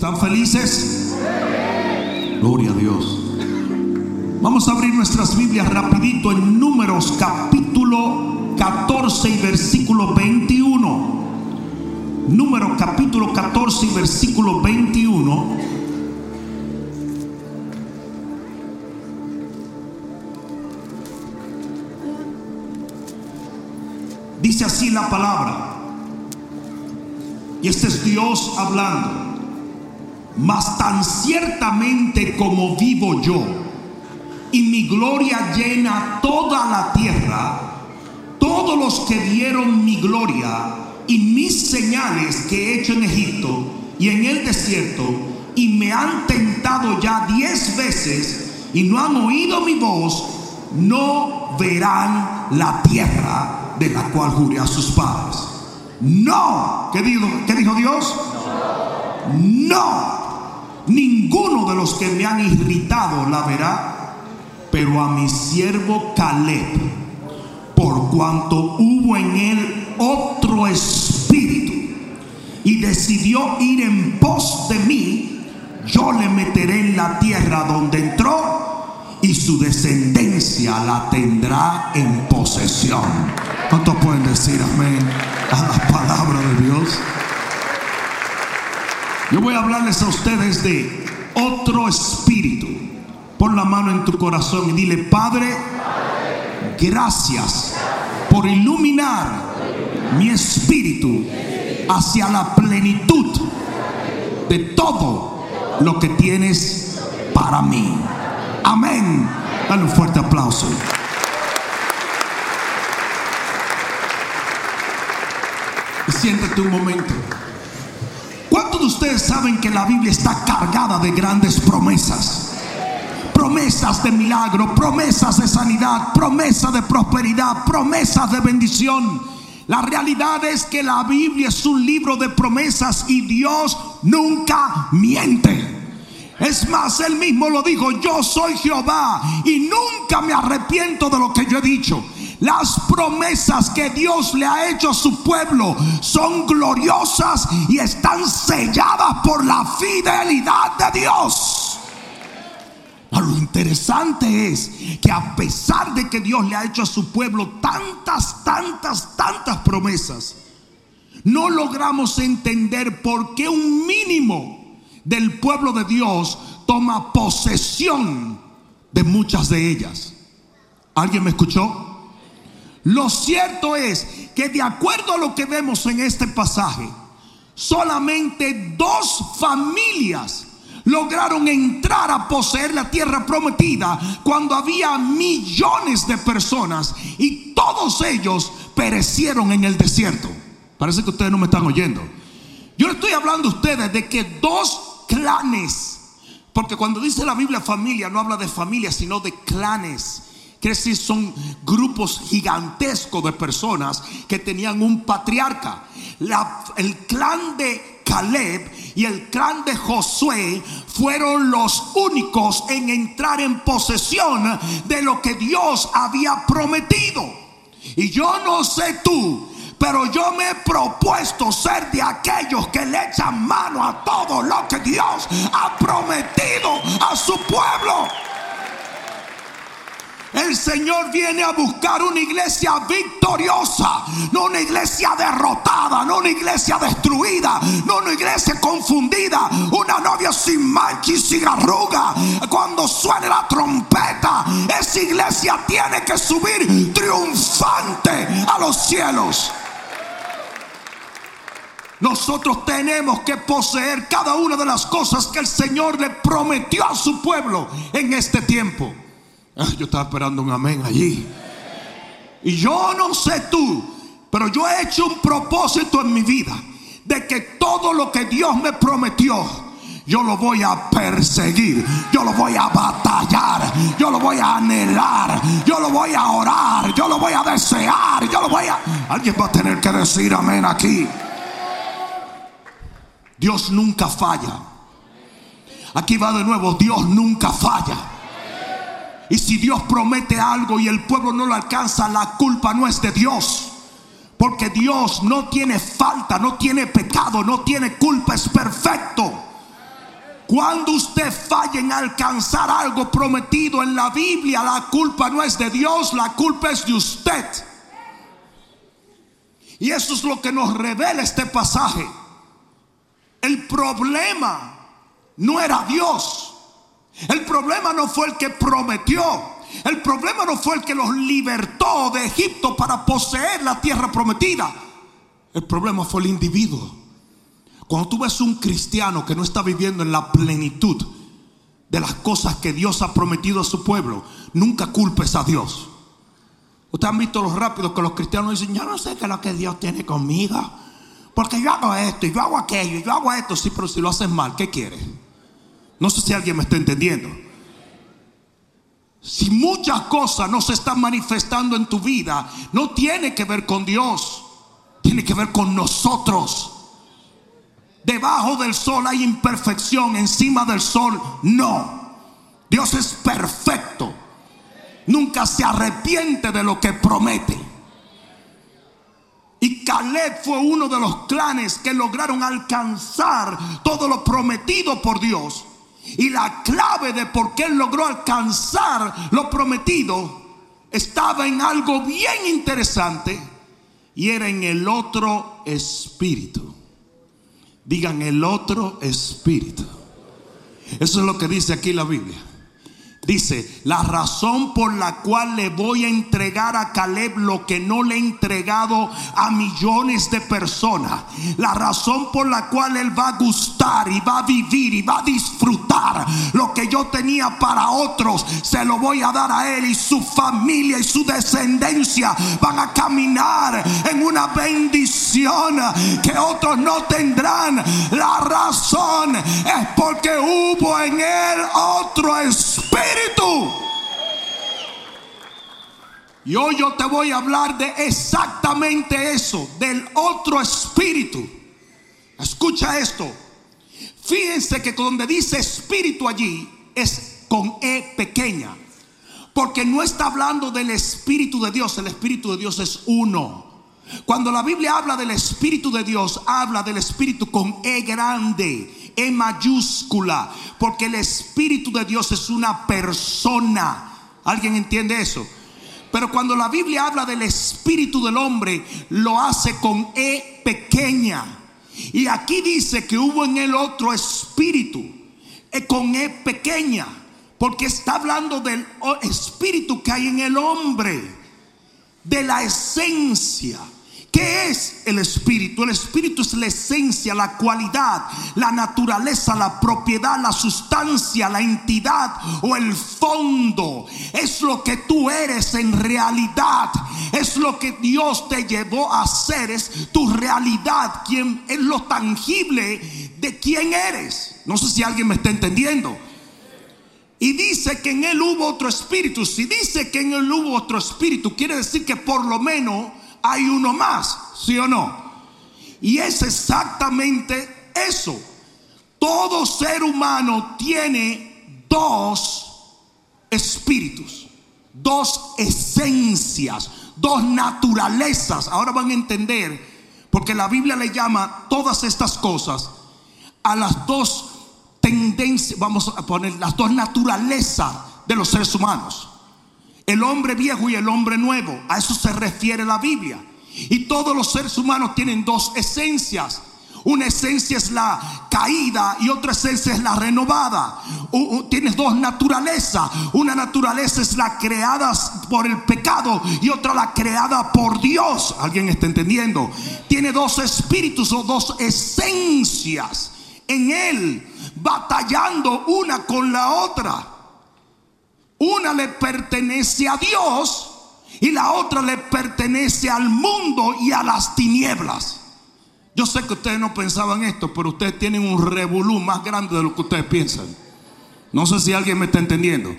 ¿Están felices? Gloria a Dios. Vamos a abrir nuestras Biblias rapidito en Números capítulo 14 y versículo 21. Número capítulo 14 y versículo 21. Dice así la palabra. Y este es Dios hablando. Mas tan ciertamente como vivo yo, y mi gloria llena toda la tierra, todos los que vieron mi gloria y mis señales que he hecho en Egipto y en el desierto, y me han tentado ya diez veces y no han oído mi voz, no verán la tierra de la cual juré a sus padres. No, ¿qué dijo, qué dijo Dios? No, ninguno de los que me han irritado la verá, pero a mi siervo Caleb, por cuanto hubo en él otro espíritu y decidió ir en pos de mí, yo le meteré en la tierra donde entró y su descendencia la tendrá en posesión. ¿Cuántos pueden decir amén a la palabra de Dios? Yo voy a hablarles a ustedes de otro espíritu. Pon la mano en tu corazón y dile, Padre, gracias por iluminar mi espíritu hacia la plenitud de todo lo que tienes para mí. Amén. Dale un fuerte aplauso. Siéntate un momento. ¿Cuántos de ustedes saben que la Biblia está cargada de grandes promesas? Promesas de milagro, promesas de sanidad, promesas de prosperidad, promesas de bendición. La realidad es que la Biblia es un libro de promesas y Dios nunca miente. Es más, él mismo lo dijo, yo soy Jehová y nunca me arrepiento de lo que yo he dicho. Las promesas que Dios le ha hecho a su pueblo son gloriosas y están selladas por la fidelidad de Dios. Pero lo interesante es que a pesar de que Dios le ha hecho a su pueblo tantas, tantas, tantas promesas, no logramos entender por qué un mínimo del pueblo de Dios toma posesión de muchas de ellas. ¿Alguien me escuchó? Lo cierto es que de acuerdo a lo que vemos en este pasaje, solamente dos familias lograron entrar a poseer la tierra prometida cuando había millones de personas y todos ellos perecieron en el desierto. Parece que ustedes no me están oyendo. Yo le estoy hablando a ustedes de que dos clanes, porque cuando dice la Biblia familia no habla de familia, sino de clanes. Quiere decir, son grupos gigantescos de personas que tenían un patriarca. El clan de Caleb y el clan de Josué fueron los únicos en entrar en posesión de lo que Dios había prometido. Y yo no sé tú, pero yo me he propuesto ser de aquellos que le echan mano a todo lo que Dios ha prometido a su pueblo. El Señor viene a buscar una iglesia victoriosa, no una iglesia derrotada, no una iglesia destruida, no una iglesia confundida, una novia sin mancha y sin arruga. Cuando suene la trompeta, esa iglesia tiene que subir triunfante a los cielos. Nosotros tenemos que poseer cada una de las cosas que el Señor le prometió a su pueblo en este tiempo. Ah, Yo estaba esperando un amén allí. Y yo no sé tú, pero yo he hecho un propósito en mi vida de que todo lo que Dios me prometió, yo lo voy a perseguir, yo lo voy a batallar, yo lo voy a anhelar, yo lo voy a orar, yo lo voy a desear, yo lo voy a... Alguien va a tener que decir amén aquí. Dios nunca falla. Aquí va de nuevo, Dios nunca falla. Y si Dios promete algo y el pueblo no lo alcanza, la culpa no es de Dios. Porque Dios no tiene falta, no tiene pecado, no tiene culpa, es perfecto. Cuando usted falla en alcanzar algo prometido en la Biblia, la culpa no es de Dios, la culpa es de usted. Y eso es lo que nos revela este pasaje. El problema no era Dios. El problema no fue el que prometió. El problema no fue el que los libertó de Egipto para poseer la tierra prometida. El problema fue el individuo. Cuando tú ves un cristiano que no está viviendo en la plenitud de las cosas que Dios ha prometido a su pueblo, nunca culpes a Dios. Ustedes han visto los rápidos que los cristianos dicen, yo no sé qué es lo que Dios tiene conmigo. Porque yo hago esto yo hago aquello yo hago esto. Sí, pero si lo haces mal, ¿qué quieres? No sé si alguien me está entendiendo. Si muchas cosas no se están manifestando en tu vida, no tiene que ver con Dios, tiene que ver con nosotros. Debajo del sol hay imperfección, encima del sol no. Dios es perfecto. Nunca se arrepiente de lo que promete. Y Caleb fue uno de los clanes que lograron alcanzar todo lo prometido por Dios. Y la clave de por qué él logró alcanzar lo prometido estaba en algo bien interesante y era en el otro espíritu. Digan el otro espíritu. Eso es lo que dice aquí la Biblia. Dice, la razón por la cual le voy a entregar a Caleb lo que no le he entregado a millones de personas. La razón por la cual él va a gustar y va a vivir y va a disfrutar lo que yo tenía para otros. Se lo voy a dar a él y su familia y su descendencia van a caminar en una bendición que otros no tendrán. La razón es porque hubo en él otro espíritu y hoy yo te voy a hablar de exactamente eso, del otro espíritu. Escucha esto. Fíjense que donde dice espíritu allí es con E pequeña. Porque no está hablando del espíritu de Dios, el espíritu de Dios es uno. Cuando la Biblia habla del espíritu de Dios, habla del espíritu con E grande. E mayúscula, porque el Espíritu de Dios es una persona. ¿Alguien entiende eso? Pero cuando la Biblia habla del Espíritu del hombre, lo hace con E pequeña. Y aquí dice que hubo en el otro Espíritu, e con E pequeña, porque está hablando del Espíritu que hay en el hombre, de la esencia ¿Qué es el espíritu? El espíritu es la esencia, la cualidad, la naturaleza, la propiedad, la sustancia, la entidad o el fondo. Es lo que tú eres en realidad. Es lo que Dios te llevó a ser. Es tu realidad. Quien es lo tangible de quién eres. No sé si alguien me está entendiendo. Y dice que en él hubo otro espíritu. Si dice que en él hubo otro espíritu, quiere decir que por lo menos hay uno más, ¿sí o no? Y es exactamente eso. Todo ser humano tiene dos espíritus, dos esencias, dos naturalezas. Ahora van a entender, porque la Biblia le llama todas estas cosas a las dos tendencias, vamos a poner las dos naturalezas de los seres humanos el hombre viejo y el hombre nuevo. A eso se refiere la Biblia. Y todos los seres humanos tienen dos esencias. Una esencia es la caída y otra esencia es la renovada. tienes dos naturalezas. Una naturaleza es la creada por el pecado y otra la creada por Dios. ¿Alguien está entendiendo? Tiene dos espíritus o dos esencias en él, batallando una con la otra. Una le pertenece a Dios y la otra le pertenece al mundo y a las tinieblas. Yo sé que ustedes no pensaban esto, pero ustedes tienen un revolú más grande de lo que ustedes piensan. No sé si alguien me está entendiendo.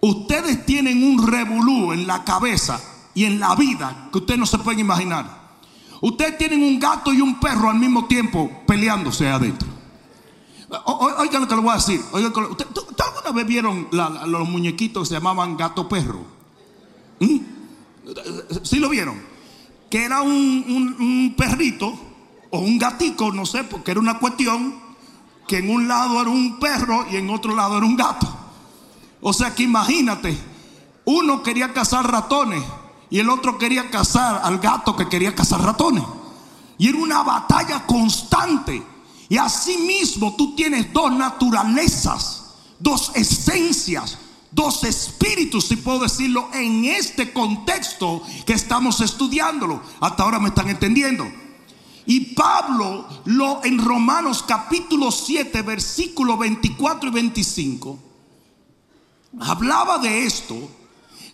Ustedes tienen un revolú en la cabeza y en la vida que ustedes no se pueden imaginar. Ustedes tienen un gato y un perro al mismo tiempo peleándose adentro. Oigan lo que le voy a decir. ¿Usted, alguna vez vieron los muñequitos que se llamaban gato perro? ¿Mm? ¿Sí lo vieron? Que era un, perrito o un gatico, no sé, porque era una cuestión que en un lado era un perro y en otro lado era un gato. O sea que imagínate, uno quería cazar ratones y el otro quería cazar al gato que quería cazar ratones. Y era una batalla constante. Y así mismo tú tienes dos naturalezas, dos esencias, dos espíritus, si puedo decirlo, en este contexto que estamos estudiándolo. Hasta ahora me están entendiendo. Y Pablo lo en Romanos capítulo 7, versículo 24 y 25 hablaba de esto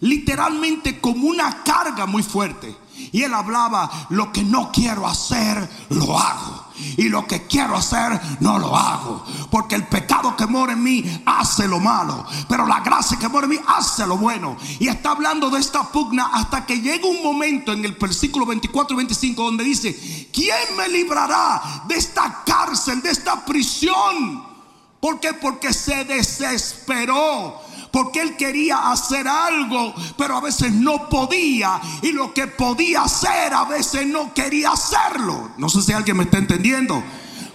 literalmente como una carga muy fuerte. Y él hablaba, lo que no quiero hacer, lo hago. Y lo que quiero hacer, no lo hago. Porque el pecado que mora en mí hace lo malo. Pero la gracia que mora en mí hace lo bueno. Y está hablando de esta pugna hasta que llega un momento en el versículo 24 y 25 donde dice, ¿quién me librará de esta cárcel, de esta prisión? ¿Por qué? Porque se desesperó porque él quería hacer algo, pero a veces no podía. Y lo que podía hacer, a veces no quería hacerlo. No sé si alguien me está entendiendo.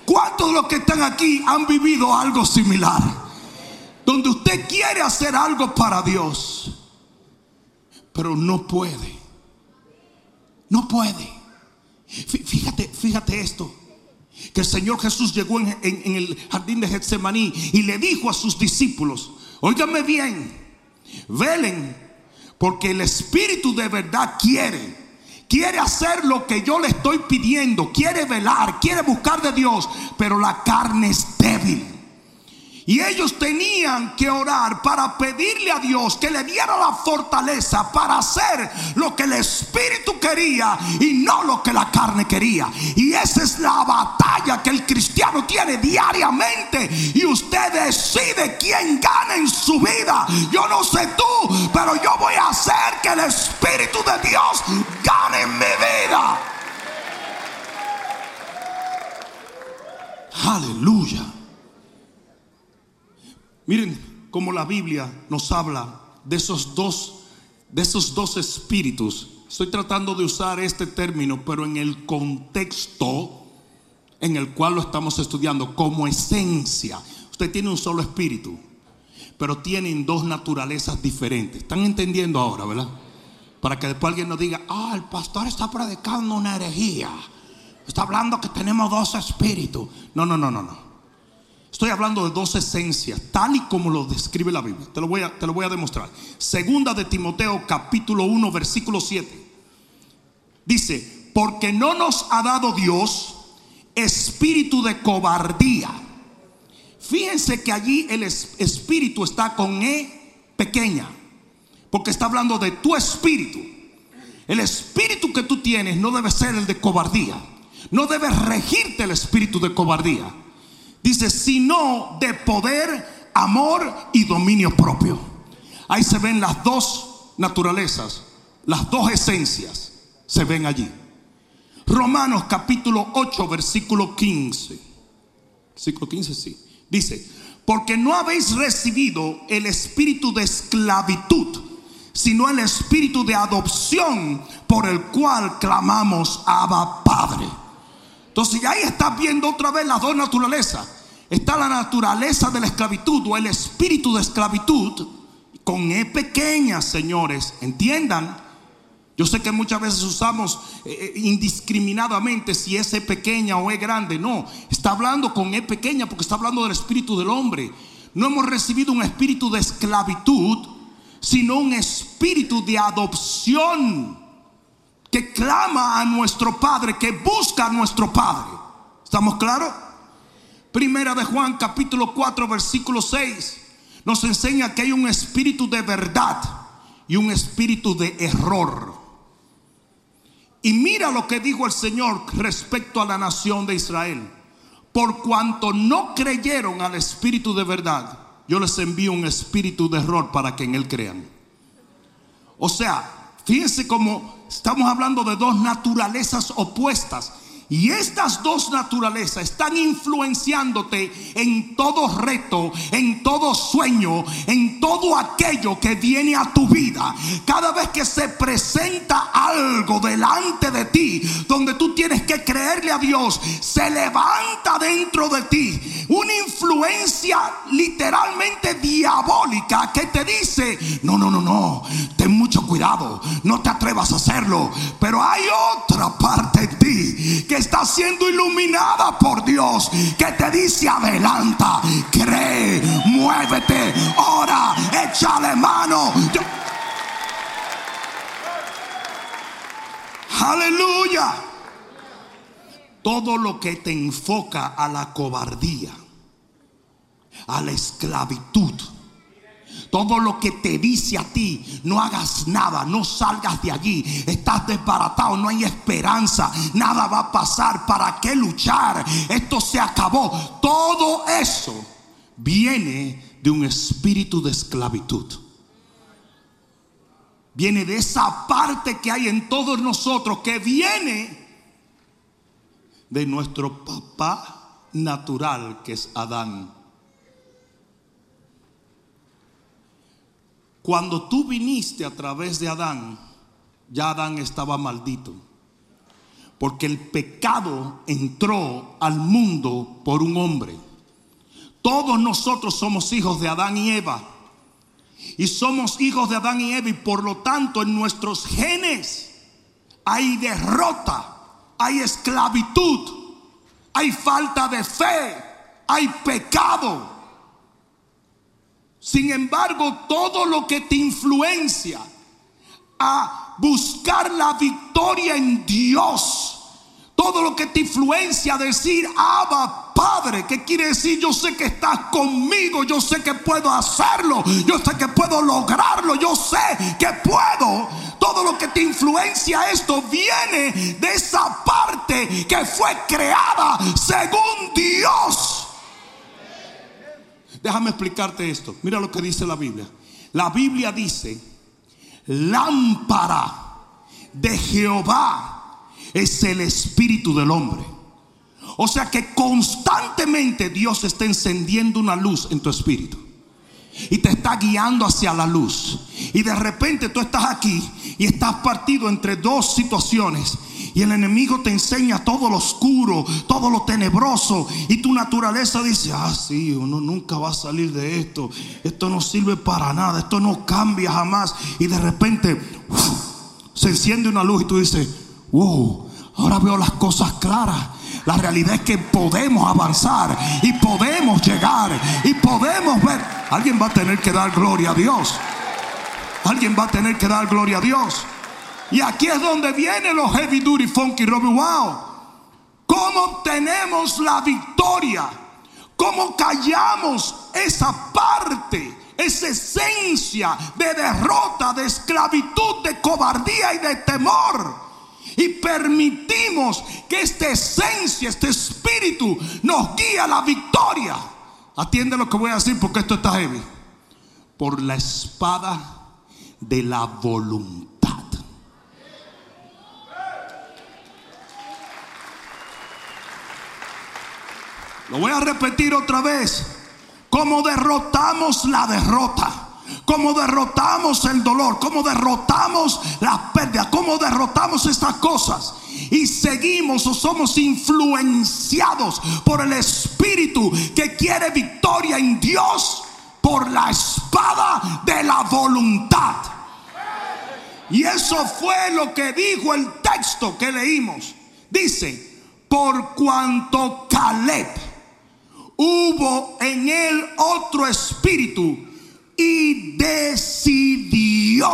¿Cuántos de los que están aquí han vivido algo similar? Donde usted quiere hacer algo para Dios, pero no puede. No puede. Fíjate, fíjate esto. Que el Señor Jesús llegó en, en el jardín de Getsemaní y le dijo a sus discípulos, Óigame bien, velen, porque el Espíritu de verdad quiere. Quiere hacer lo que yo le estoy pidiendo, quiere velar, quiere buscar de Dios, pero la carne es débil. Y ellos tenían que orar para pedirle a Dios que le diera la fortaleza para hacer lo que el Espíritu quería y no lo que la carne quería. Y esa es la batalla que el cristiano tiene diariamente. Y usted decide quién gana en su vida. Yo no sé tú, pero yo voy a hacer que el Espíritu de Dios gane en mi vida. Aleluya. Miren cómo la Biblia nos habla de esos dos, de esos dos espíritus. Estoy tratando de usar este término, pero en el contexto en el cual lo estamos estudiando, como esencia. Usted tiene un solo espíritu, pero tienen dos naturalezas diferentes. ¿Están entendiendo ahora, verdad? Para que después alguien nos diga, ah, el pastor está predicando una herejía. Está hablando que tenemos dos espíritus. No, no, no, no, no. Estoy hablando de dos esencias, tal y como lo describe la Biblia. Te lo voy a, te lo voy a demostrar. Segunda de Timoteo capítulo 1 versículo 7. Dice, porque no nos ha dado Dios espíritu de cobardía. Fíjense que allí el espíritu está con E pequeña, porque está hablando de tu espíritu. El espíritu que tú tienes no debe ser el de cobardía. No debe regirte el espíritu de cobardía. Dice, sino de poder, amor y dominio propio. Ahí se ven las dos naturalezas, las dos esencias se ven allí. Romanos capítulo 8, versículo 15. Versículo 15, sí. Dice, porque no habéis recibido el espíritu de esclavitud, sino el espíritu de adopción por el cual clamamos Abba Padre. Entonces ahí estás viendo otra vez las dos naturalezas. Está la naturaleza de la esclavitud o el espíritu de esclavitud con E pequeña, señores. Entiendan. Yo sé que muchas veces usamos eh, eh, indiscriminadamente si es E pequeña o E grande. No, está hablando con E pequeña porque está hablando del espíritu del hombre. No hemos recibido un espíritu de esclavitud, sino un espíritu de adopción que clama a nuestro Padre, que busca a nuestro Padre. ¿Estamos claros? Primera de Juan capítulo 4 versículo 6 nos enseña que hay un espíritu de verdad y un espíritu de error. Y mira lo que dijo el Señor respecto a la nación de Israel. Por cuanto no creyeron al espíritu de verdad, yo les envío un espíritu de error para que en él crean. O sea, fíjense cómo estamos hablando de dos naturalezas opuestas. Y estas dos naturalezas están influenciándote en todo reto, en todo sueño, en todo aquello que viene a tu vida. Cada vez que se presenta algo delante de ti, donde tú tienes que creerle a Dios, se levanta dentro de ti una influencia literalmente diabólica que te dice, no, no, no, no, ten mucho cuidado, no te atrevas a hacerlo. Pero hay otra parte de ti que está siendo iluminada por Dios, que te dice adelanta, cree, muévete, ora, échale mano. Aleluya. Todo lo que te enfoca a la cobardía, a la esclavitud todo lo que te dice a ti, no hagas nada, no salgas de allí. Estás desbaratado, no hay esperanza, nada va a pasar. ¿Para qué luchar? Esto se acabó. Todo eso viene de un espíritu de esclavitud. Viene de esa parte que hay en todos nosotros, que viene de nuestro papá natural, que es Adán. Cuando tú viniste a través de Adán, ya Adán estaba maldito. Porque el pecado entró al mundo por un hombre. Todos nosotros somos hijos de Adán y Eva. Y somos hijos de Adán y Eva y por lo tanto en nuestros genes hay derrota, hay esclavitud, hay falta de fe, hay pecado. Sin embargo, todo lo que te influencia a buscar la victoria en Dios, todo lo que te influencia a decir, Abba Padre, ¿qué quiere decir? Yo sé que estás conmigo, yo sé que puedo hacerlo, yo sé que puedo lograrlo, yo sé que puedo. Todo lo que te influencia esto viene de esa parte que fue creada según Dios. Déjame explicarte esto. Mira lo que dice la Biblia. La Biblia dice, lámpara de Jehová es el espíritu del hombre. O sea que constantemente Dios está encendiendo una luz en tu espíritu. Y te está guiando hacia la luz. Y de repente tú estás aquí y estás partido entre dos situaciones. Y el enemigo te enseña todo lo oscuro, todo lo tenebroso. Y tu naturaleza dice, ah, sí, uno nunca va a salir de esto. Esto no sirve para nada, esto no cambia jamás. Y de repente se enciende una luz y tú dices, wow, ahora veo las cosas claras. La realidad es que podemos avanzar y podemos llegar y podemos ver. Alguien va a tener que dar gloria a Dios. Alguien va a tener que dar gloria a Dios. Y aquí es donde vienen los heavy duty funky Robbie Wow. ¿Cómo obtenemos la victoria? ¿Cómo callamos esa parte? Esa esencia de derrota, de esclavitud, de cobardía y de temor. Y permitimos que esta esencia, este espíritu nos guíe a la victoria. Atiende lo que voy a decir porque esto está heavy. Por la espada de la voluntad. Lo voy a repetir otra vez. Cómo derrotamos la derrota. Cómo derrotamos el dolor. Cómo derrotamos la pérdida. Cómo derrotamos estas cosas. Y seguimos o somos influenciados por el Espíritu que quiere victoria en Dios por la espada de la voluntad. Y eso fue lo que dijo el texto que leímos. Dice, por cuanto Caleb hubo en él otro espíritu y decidió,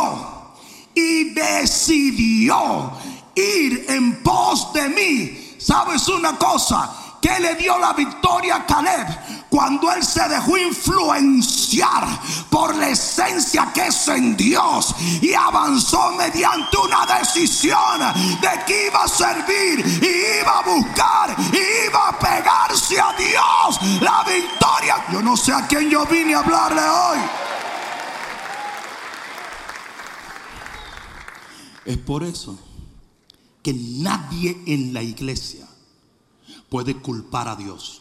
y decidió ir en pos de mí. ¿Sabes una cosa? Que le dio la victoria a Caleb cuando él se dejó influenciar por la esencia que es en Dios y avanzó mediante una decisión de que iba a servir y iba a buscar y iba a pegarse a Dios la victoria. Yo no sé a quién yo vine a hablarle hoy. Es por eso que nadie en la iglesia puede culpar a Dios.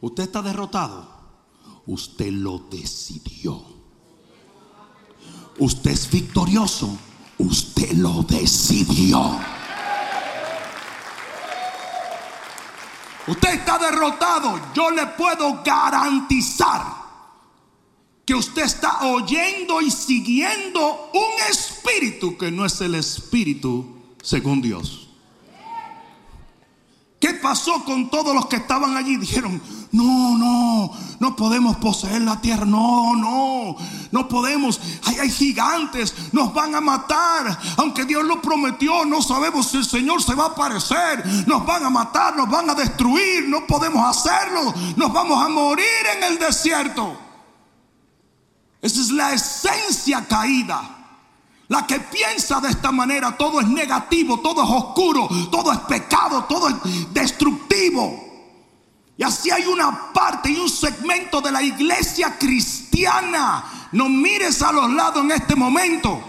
Usted está derrotado. Usted lo decidió. Usted es victorioso. Usted lo decidió. Usted está derrotado. Yo le puedo garantizar que usted está oyendo y siguiendo un espíritu que no es el espíritu según Dios. ¿Qué pasó con todos los que estaban allí? Dijeron, no, no, no podemos poseer la tierra. No, no, no podemos. Hay, hay, gigantes, nos van a matar. Aunque Dios lo prometió, no sabemos si el Señor se va a aparecer. Nos van a matar, nos van a destruir. No podemos hacerlo. Nos vamos a morir en el desierto. Esa es la esencia caída. La que piensa de esta manera, todo es negativo, todo es oscuro, todo es pecado, todo es destructivo. Y así hay una parte y un segmento de la iglesia cristiana. No mires a los lados en este momento.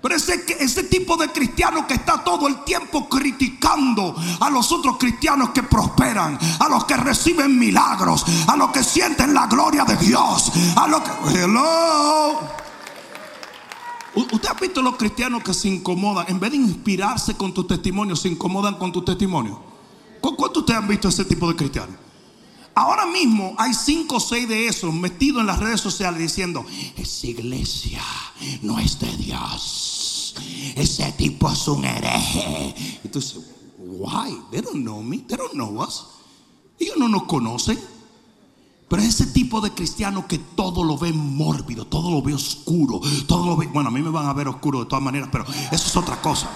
Pero ese, ese tipo de cristiano que está todo el tiempo criticando a los otros cristianos que prosperan, a los que reciben milagros, a los que sienten la gloria de Dios, a los que... Hello. ¿Usted ha visto los cristianos que se incomodan? En vez de inspirarse con tu testimonio, se incomodan con tu testimonio. ¿Cuántos ustedes han visto ese tipo de cristianos? Ahora mismo hay cinco o seis de esos metidos en las redes sociales diciendo, esa iglesia no es de Dios. Ese tipo es un hereje. Entonces, why? They don't know me. They don't know us. Ellos no nos conocen. Pero ese tipo de cristiano que todo lo ve mórbido, todo lo ve oscuro, todo lo ve, bueno, a mí me van a ver oscuro de todas maneras, pero eso es otra cosa.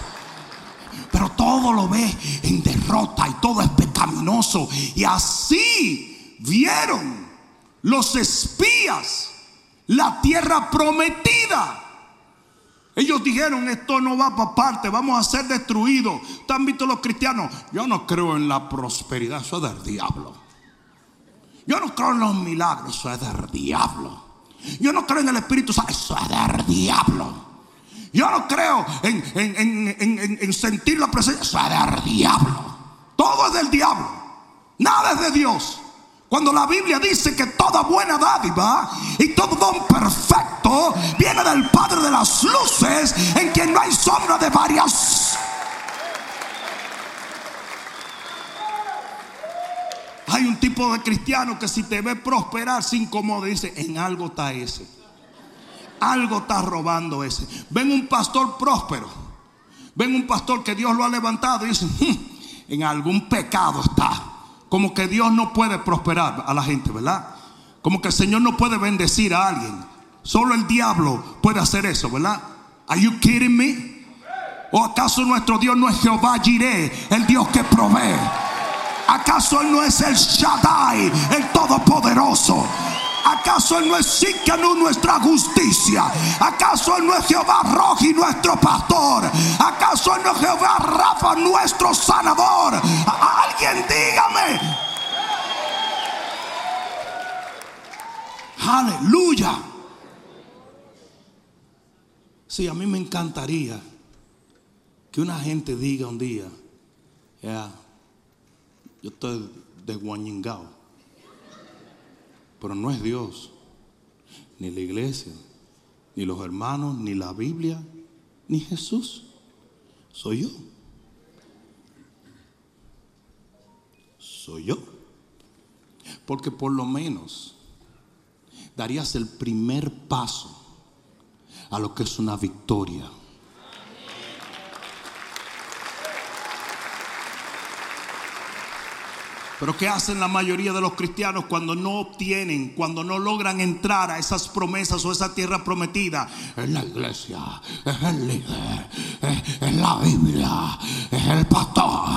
Pero todo lo ve en derrota y todo es pecaminoso. Y así vieron los espías la tierra prometida. Ellos dijeron, esto no va para parte, vamos a ser destruidos. ¿Te han visto los cristianos? Yo no creo en la prosperidad, eso es del diablo. Yo no creo en los milagros, eso es del diablo. Yo no creo en el Espíritu Santo, eso es del diablo. Yo no creo en, en, en, en, sentir la presencia, eso es del diablo. Todo es del diablo, nada es de Dios. Cuando la Biblia dice que toda buena dádiva y todo don perfecto viene del Padre de las luces, en quien no hay sombra de varias Hay un tipo de cristiano que si te ve prosperar se incomoda y dice, en algo está ese. Algo está robando ese. Ven un pastor próspero. Ven un pastor que Dios lo ha levantado y dice, hmm, en algún pecado está. Como que Dios no puede prosperar a la gente, ¿verdad? Como que el Señor no puede bendecir a alguien. Solo el diablo puede hacer eso, ¿verdad? Are you kidding me? ¿O acaso nuestro Dios no es Jehová Jireh, el Dios que provee? ¿Acaso Él no es el Shaddai, el Todopoderoso? ¿Acaso Él no es Sikanu nuestra justicia? ¿Acaso Él no es Jehová Roji nuestro pastor? ¿Acaso Él no es Jehová Rafa nuestro sanador? Alguien dígame. Aleluya. Sí, a mí me encantaría que una gente diga un día, yo estoy desguañingado. Pero no es Dios, ni la iglesia, ni los hermanos, ni la Biblia, ni Jesús. Soy yo. Soy yo. Porque por lo menos darías el primer paso a lo que es una victoria. Pero ¿qué hacen la mayoría de los cristianos cuando no obtienen, cuando no logran entrar a esas promesas o esa tierra prometida? Es la iglesia, es el líder, es, la Biblia, es el pastor.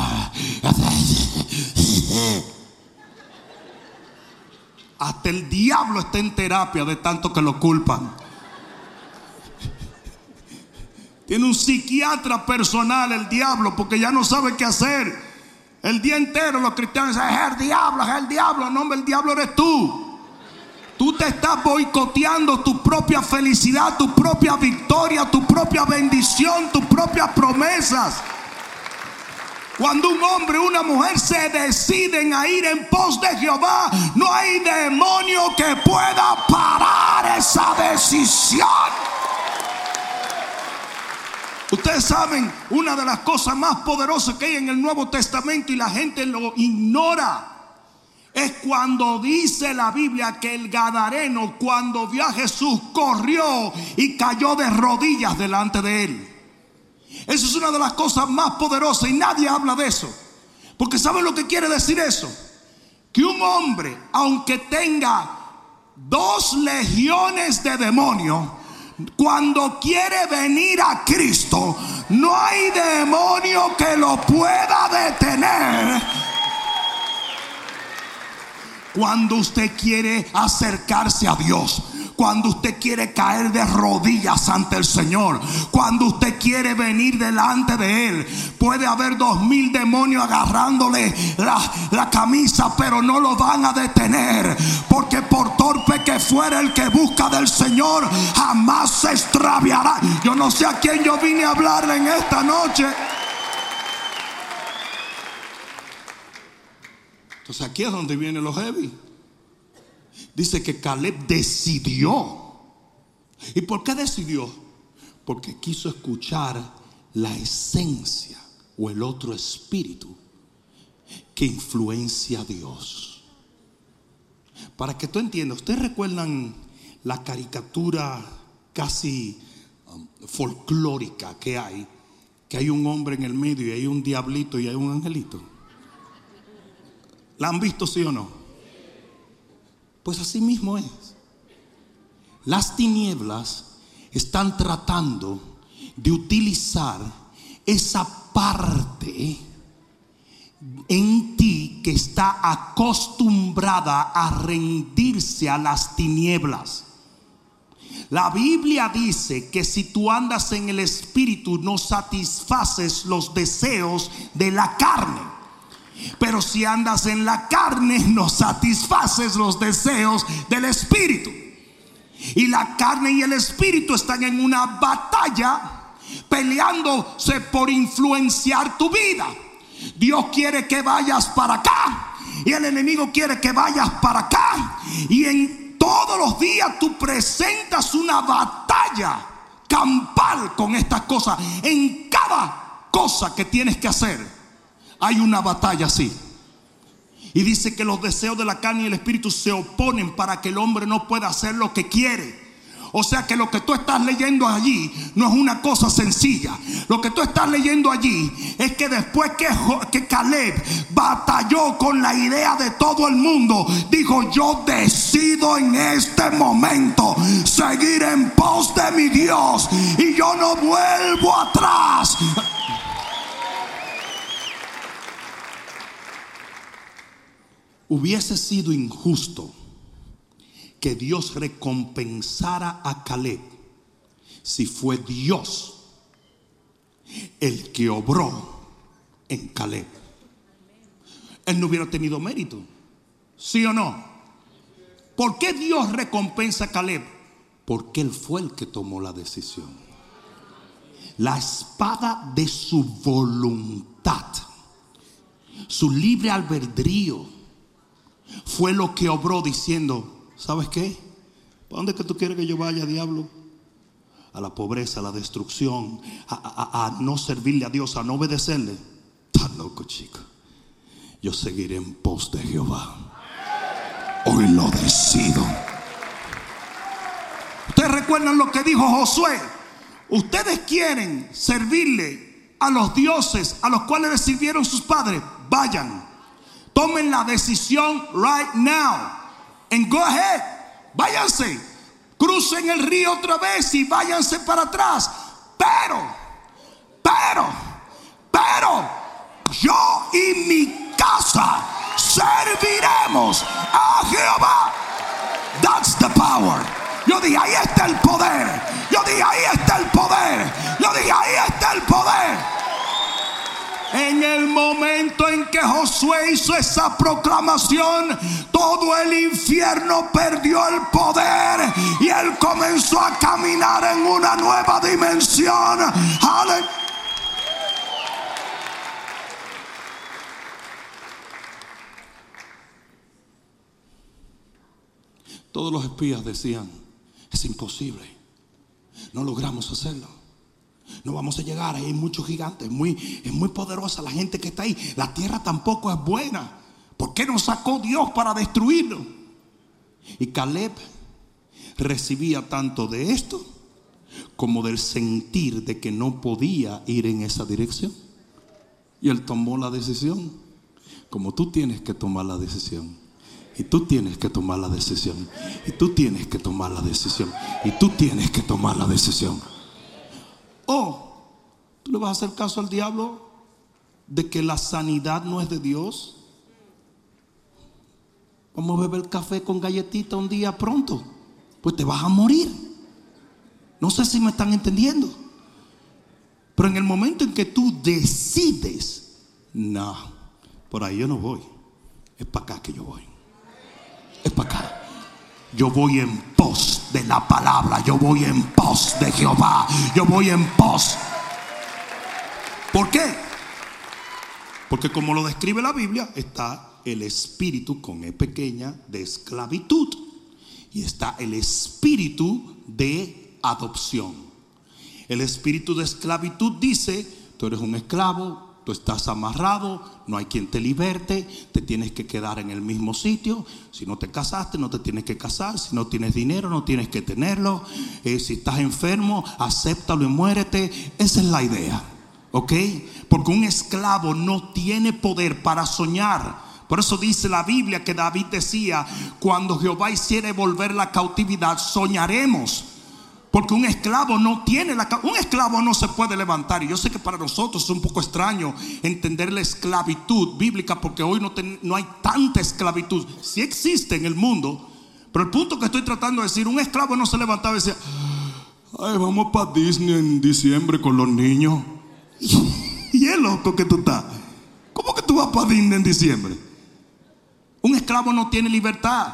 Hasta el diablo está en terapia de tanto que lo culpan. Tiene un psiquiatra personal el diablo porque ya no sabe qué hacer. El día entero los cristianos dicen, es el diablo, es el diablo. No, el diablo eres tú. Tú te estás boicoteando tu propia felicidad, tu propia victoria, tu propia bendición, tus propias promesas. Cuando un hombre o una mujer se deciden a ir en pos de Jehová, no hay demonio que pueda parar esa decisión. Ustedes saben, una de las cosas más poderosas que hay en el Nuevo Testamento y la gente lo ignora. Es cuando dice la Biblia que el Gadareno cuando vio a Jesús corrió y cayó de rodillas delante de él. Eso es una de las cosas más poderosas y nadie habla de eso. Porque ¿saben lo que quiere decir eso? Que un hombre, aunque tenga dos legiones de demonios, cuando quiere venir a Cristo, no hay demonio que lo pueda detener. Cuando usted quiere acercarse a Dios cuando usted quiere caer de rodillas ante el Señor, cuando usted quiere venir delante de Él, puede haber dos mil demonios agarrándole la, camisa, pero no lo van a detener, porque por torpe que fuera el que busca del Señor, jamás se extraviará. Yo no sé a quién yo vine a hablarle en esta noche. Entonces aquí es donde viene los heavy. Dice que Caleb decidió. ¿Y por qué decidió? Porque quiso escuchar la esencia o el otro espíritu que influencia a Dios. Para que tú entiendas, ¿ustedes recuerdan la caricatura casi um, folclórica que hay? Que hay un hombre en el medio y hay un diablito y hay un angelito. ¿La han visto sí o no? Pues así mismo es. Las tinieblas están tratando de utilizar esa parte en ti que está acostumbrada a rendirse a las tinieblas. La Biblia dice que si tú andas en el Espíritu no satisfaces los deseos de la carne. Pero si andas en la carne, no satisfaces los deseos del espíritu. Y la carne y el espíritu están en una batalla peleándose por influenciar tu vida. Dios quiere que vayas para acá y el enemigo quiere que vayas para acá. Y en todos los días tú presentas una batalla campal con estas cosas. En cada cosa que tienes que hacer hay una batalla así. Y dice que los deseos de la carne y el espíritu se oponen para que el hombre no pueda hacer lo que quiere. O sea que lo que tú estás leyendo allí no es una cosa sencilla. Lo que tú estás leyendo allí es que después que, que Caleb batalló con la idea de todo el mundo, dijo, yo decido en este momento seguir en pos de mi Dios y yo no vuelvo atrás. Hubiese sido injusto que Dios recompensara a Caleb si fue Dios el que obró en Caleb. Él no hubiera tenido mérito. ¿Sí o no? ¿Por qué Dios recompensa a Caleb? Porque él fue el que tomó la decisión. La espada de su voluntad, su libre albedrío fue lo que obró diciendo, ¿sabes qué? ¿Para dónde que tú quieres que yo vaya, diablo? A la pobreza, a la destrucción, a, no servirle a Dios, a no obedecerle. Está loco, chico. Yo seguiré en pos de Jehová. Hoy lo decido. Ustedes recuerdan lo que dijo Josué. Ustedes quieren servirle a los dioses a los cuales les sirvieron sus padres. Vayan Tomen la decisión right now. And go ahead. Váyanse. Crucen el río otra vez y váyanse para atrás. Pero, pero, pero, yo y mi casa serviremos a Jehová. That's the power. Yo dije, ahí está el poder. Yo dije, ahí está el poder. Yo dije, ahí está el poder. En el momento en que Josué hizo esa proclamación, todo el infierno perdió el poder y él comenzó a caminar en una nueva dimensión. Aleluya. Todos los espías decían, es imposible, no logramos hacerlo. No vamos a llegar, hay muchos gigantes, muy, es muy poderosa la gente que está ahí. La tierra tampoco es buena. ¿Por qué nos sacó Dios para destruirlo? Y Caleb recibía tanto de esto como del sentir de que no podía ir en esa dirección. Y él tomó la decisión, como tú tienes que tomar la decisión. Y tú tienes que tomar la decisión. Y tú tienes que tomar la decisión. Y tú tienes que tomar la decisión. O tú le vas a hacer caso al diablo de que la sanidad no es de Dios. Vamos a beber café con galletita un día pronto. Pues te vas a morir. No sé si me están entendiendo. Pero en el momento en que tú decides, no, por ahí yo no voy. Es para acá que yo voy. Es para acá. Yo voy en pos de la palabra. Yo voy en pos de Jehová. Yo voy en pos. ¿Por qué? Porque como lo describe la Biblia, está el espíritu con E pequeña de esclavitud. Y está el espíritu de adopción. El espíritu de esclavitud dice, tú eres un esclavo, tú estás amarrado, no hay quien te liberte, te tienes que quedar en el mismo sitio. Si no te casaste, no te tienes que casar. Si no tienes dinero, no tienes que tenerlo. Eh, si estás enfermo, acéptalo y muérete. Esa es la idea, ¿ok? Porque un esclavo no tiene poder para soñar. Por eso dice la Biblia que David decía, cuando Jehová hiciere volver la cautividad, soñaremos. Porque un esclavo no tiene la un esclavo no se puede levantar. Y yo sé que para nosotros es un poco extraño entender la esclavitud bíblica porque hoy no, no hay tanta esclavitud. Sí existe en el mundo, pero el punto que estoy tratando de decir, un esclavo no se levantaba y decía, ay, vamos para Disney en diciembre con los niños. Y es loco que tú estás. ¿Cómo que tú vas para Disney en diciembre? Un esclavo no tiene libertad.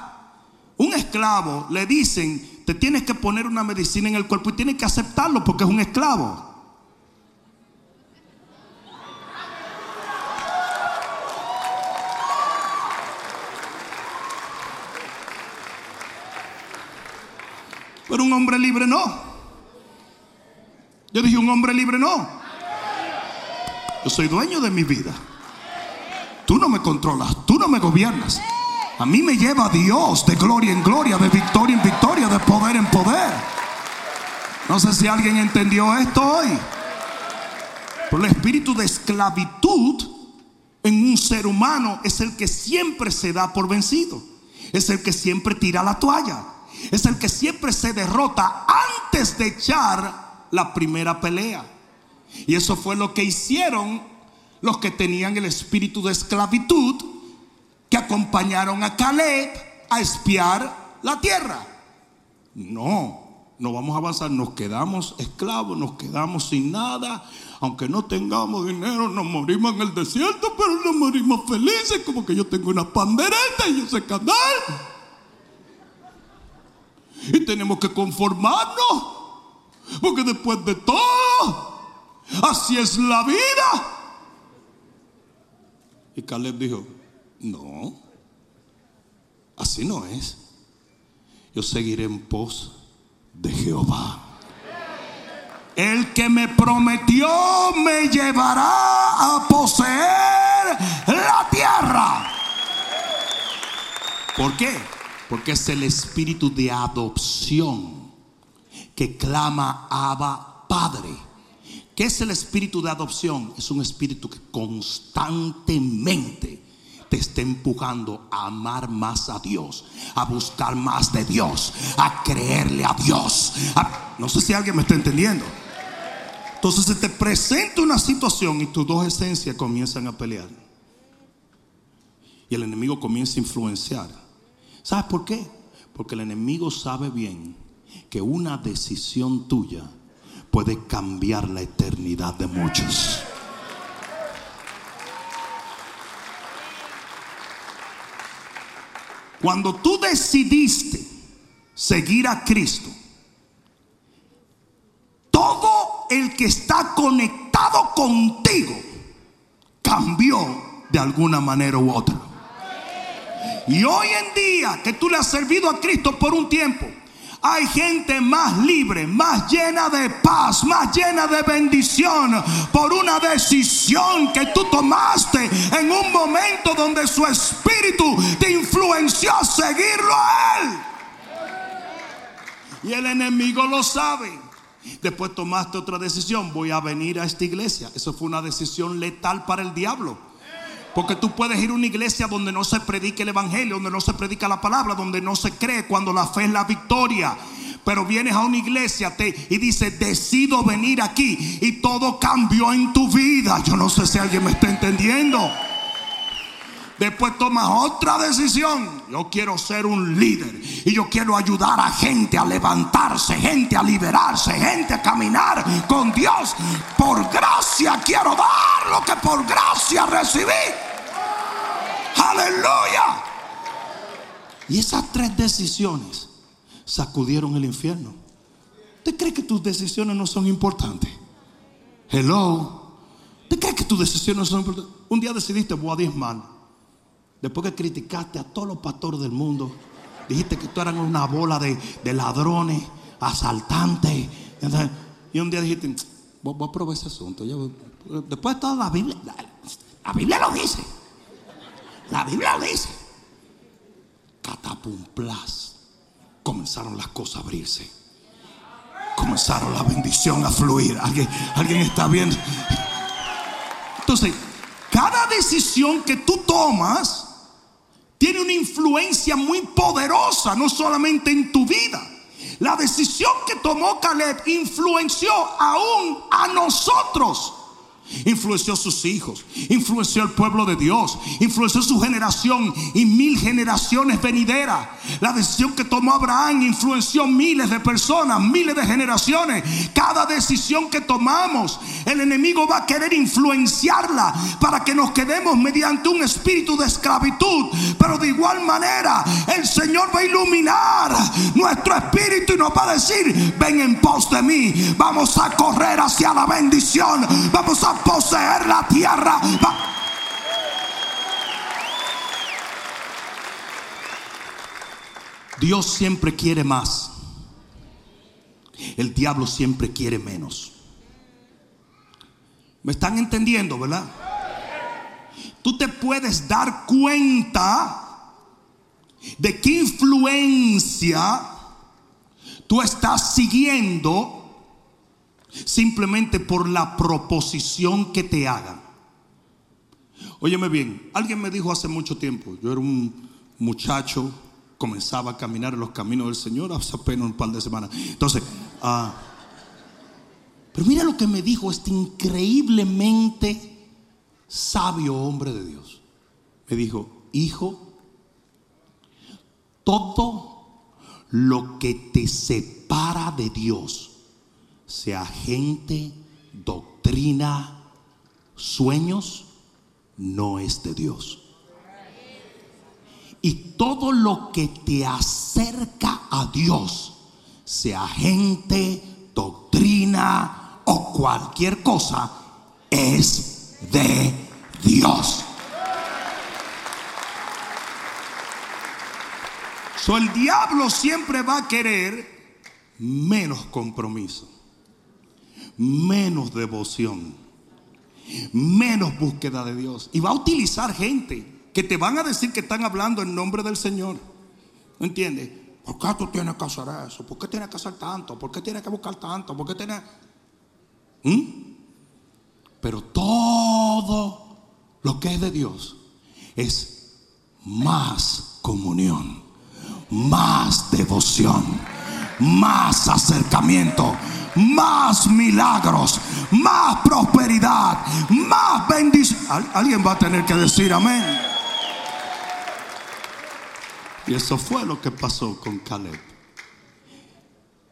Un esclavo le dicen tienes que poner una medicina en el cuerpo y tienes que aceptarlo porque es un esclavo. Pero un hombre libre no. Yo dije, un hombre libre no. Yo soy dueño de mi vida. Tú no me controlas, tú no me gobiernas. A mí me lleva Dios de gloria en gloria, de victoria en victoria, de poder en poder. No sé si alguien entendió esto hoy. Pero el espíritu de esclavitud en un ser humano es el que siempre se da por vencido. Es el que siempre tira la toalla. Es el que siempre se derrota antes de echar la primera pelea. Y eso fue lo que hicieron los que tenían el espíritu de esclavitud que acompañaron a Caleb a espiar la tierra. No, no vamos a avanzar, nos quedamos esclavos, nos quedamos sin nada. Aunque no tengamos dinero, nos morimos en el desierto, pero nos morimos felices, como que yo tengo una pandereta y yo sé cantar. Y tenemos que conformarnos, porque después de todo, así es la vida. Y Caleb dijo, no, así no es. Yo seguiré en pos de Jehová. El que me prometió me llevará a poseer la tierra. ¿Por qué? Porque es el espíritu de adopción que clama Abba Padre. ¿Qué es el espíritu de adopción? Es un espíritu que constantemente te está empujando a amar más a Dios, a buscar más de Dios, a creerle a Dios. no sé si alguien me está entendiendo. Entonces se te presenta una situación y tus dos esencias comienzan a pelear. Y el enemigo comienza a influenciar. ¿Sabes por qué? Porque el enemigo sabe bien que una decisión tuya puede cambiar la eternidad de muchos. Cuando tú decidiste seguir a Cristo, todo el que está conectado contigo cambió de alguna manera u otra. Y hoy en día que tú le has servido a Cristo por un tiempo, hay gente más libre, más llena de paz, más llena de bendición por una decisión que tú tomaste en un momento donde su espíritu te influenció a seguirlo a él. Y el enemigo lo sabe. Después tomaste otra decisión, voy a venir a esta iglesia. Eso fue una decisión letal para el diablo. Porque tú puedes ir a una iglesia donde no se predique el evangelio, donde no se predica la palabra, donde no se cree cuando la fe es la victoria. Pero vienes a una iglesia y dices, decido venir aquí y todo cambió en tu vida. Yo no sé si alguien me está entendiendo. Después tomas otra decisión. Yo quiero ser un líder. Y yo quiero ayudar a gente a levantarse, gente a liberarse, gente a caminar con Dios. Por gracia quiero dar lo que por gracia recibí. Aleluya. Y esas tres decisiones sacudieron el infierno. ¿Usted cree que tus decisiones no son importantes? Hello. ¿Usted cree que tus decisiones no son importantes? Un día decidiste, voy a diezmar. Después que criticaste a todos los pastores del mundo, dijiste que tú eras una bola de, ladrones, asaltantes. Y un día dijiste, voy, a probar ese asunto. después de toda la Biblia, la, Biblia lo dice. La Biblia lo dice. Catapumplas. Comenzaron las cosas a abrirse. Comenzaron la bendición a fluir. Alguien, alguien está viendo. Entonces, cada decisión que tú tomas tiene una influencia muy poderosa, no solamente en tu vida. La decisión que tomó Caleb influenció aún a nosotros. Influenció a sus hijos, influenció al pueblo de Dios, influenció su generación y mil generaciones venideras. La decisión que tomó Abraham influenció miles de personas, miles de generaciones. Cada decisión que tomamos, el enemigo va a querer influenciarla para que nos quedemos mediante un espíritu de esclavitud. Pero de igual manera, el Señor va a iluminar nuestro espíritu y nos va a decir, ven en pos de mí, vamos a correr hacia la bendición, vamos a poseer la tierra. Dios siempre quiere más. El diablo siempre quiere menos. ¿Me están entendiendo, verdad? Tú te puedes dar cuenta de qué influencia tú estás siguiendo simplemente por la proposición que te hagan. Óyeme bien, alguien me dijo hace mucho tiempo, yo era un muchacho, comenzaba a caminar en los caminos del Señor hace apenas un par de semanas. Entonces, ah, pero mira lo que me dijo este increíblemente sabio hombre de Dios. Me dijo, hijo, todo lo que te separa de Dios sea gente, doctrina, sueños, no es de Dios. Y todo lo que te acerca a Dios, sea gente, doctrina o cualquier cosa, es de Dios. So, el diablo siempre va a querer menos compromiso menos devoción, menos búsqueda de Dios. Y va a utilizar gente que te van a decir que están hablando en nombre del Señor. ¿No entiendes? ¿Por qué tú tienes que hacer eso? ¿Por qué tienes que hacer tanto? ¿Por qué tienes que buscar tanto? ¿Por qué tienes... ¿Mm? Pero todo lo que es de Dios es más comunión, más devoción, más acercamiento más milagros, más prosperidad, más bendición. Alguien va a tener que decir amén. Y eso fue lo que pasó con Caleb.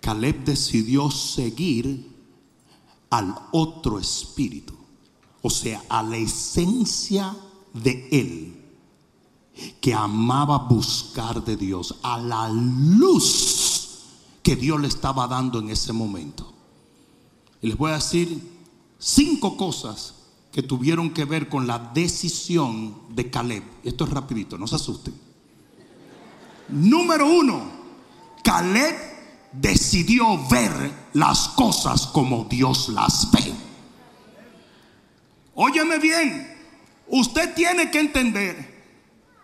Caleb decidió seguir al otro espíritu, o sea, a la esencia de él, que amaba buscar de Dios, a la luz que Dios le estaba dando en ese momento. Y les voy a decir cinco cosas que tuvieron que ver con la decisión de Caleb. Esto es rapidito, no se asusten. Número uno, Caleb decidió ver las cosas como Dios las ve. Óyeme bien, usted tiene que entender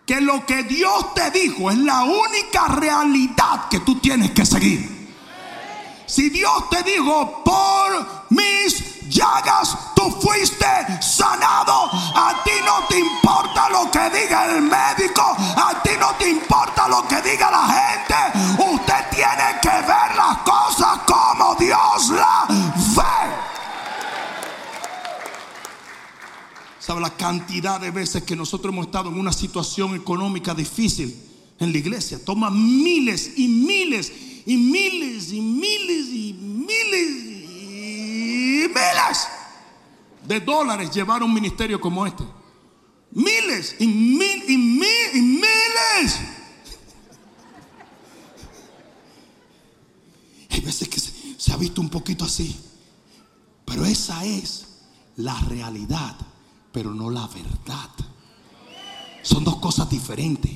que lo que Dios te dijo es la única realidad que tú tienes que seguir. Si Dios te dijo, por mis llagas tú fuiste sanado, a ti no te importa lo que diga el médico, a ti no te importa lo que diga la gente. Usted tiene que ver las cosas como Dios las ve. ¿Sabe la cantidad de veces que nosotros hemos estado en una situación económica difícil en la iglesia? Toma miles y miles y miles y miles y miles y miles de dólares llevar un ministerio como este. Miles y mil y mil y miles. Hay veces que se, se ha visto un poquito así. Pero esa es la realidad, pero no la verdad. Son dos cosas diferentes.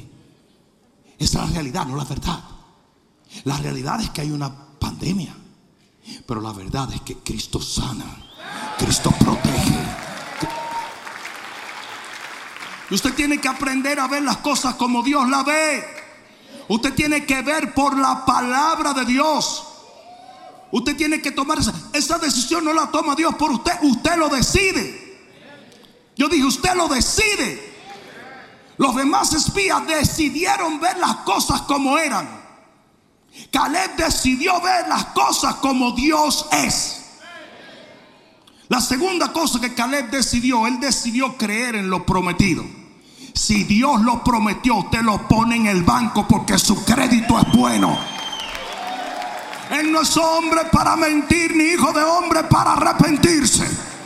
Esa es la realidad, no la verdad. La realidad es que hay una pandemia, pero la verdad es que Cristo sana, Cristo protege. Usted tiene que aprender a ver las cosas como Dios la ve. Usted tiene que ver por la palabra de Dios. Usted tiene que tomar esa, esa decisión, no la toma Dios por usted, usted lo decide. Yo dije, usted lo decide. Los demás espías decidieron ver las cosas como eran. Caleb decidió ver las cosas como Dios es. La segunda cosa que Caleb decidió, él decidió creer en lo prometido. Si Dios lo prometió, usted lo pone en el banco porque su crédito es bueno. Él no es hombre para mentir, ni hijo de hombre para arrepentirse.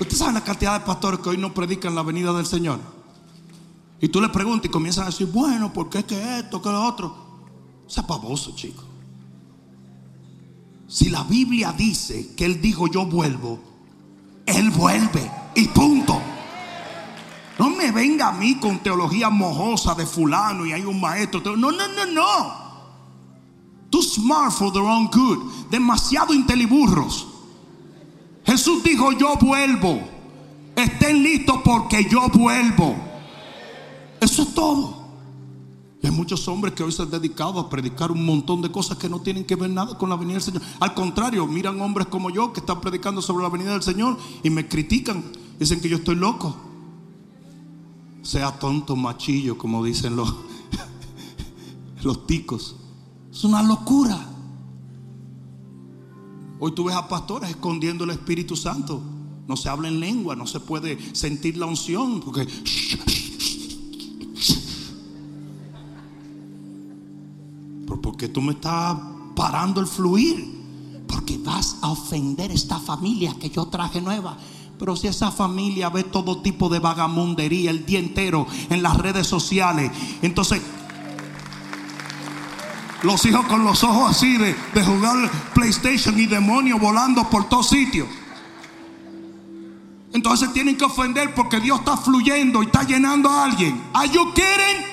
Usted sabe la cantidad de pastores que hoy no predican la venida del Señor. Y tú le preguntas y comienzan a decir, bueno, ¿por qué que esto, que lo otro? Sea pavoso, chico. Si la Biblia dice que Él dijo yo vuelvo, Él vuelve y punto. No me venga a mí con teología mojosa de fulano y hay un maestro. No, no, no, no. Too smart for their own good. Demasiado inteliburros. Jesús dijo yo vuelvo. Estén listos porque yo vuelvo. Eso es todo. Y hay muchos hombres que hoy se han dedicado a predicar un montón de cosas que no tienen que ver nada con la venida del Señor. Al contrario, miran hombres como yo que están predicando sobre la venida del Señor y me critican. Dicen que yo estoy loco. Sea tonto, machillo, como dicen los, los ticos. Es una locura. Hoy tú ves a pastores escondiendo el Espíritu Santo. No se habla en lengua, no se puede sentir la unción porque porque tú me estás parando el fluir. Porque vas a ofender esta familia que yo traje nueva. Pero si esa familia ve todo tipo de vagamundería el día entero en las redes sociales, entonces los hijos con los ojos así de, de jugar PlayStation y demonios volando por todos sitios. Entonces tienen que ofender porque Dios está fluyendo y está llenando a alguien. ¿Are you kidding?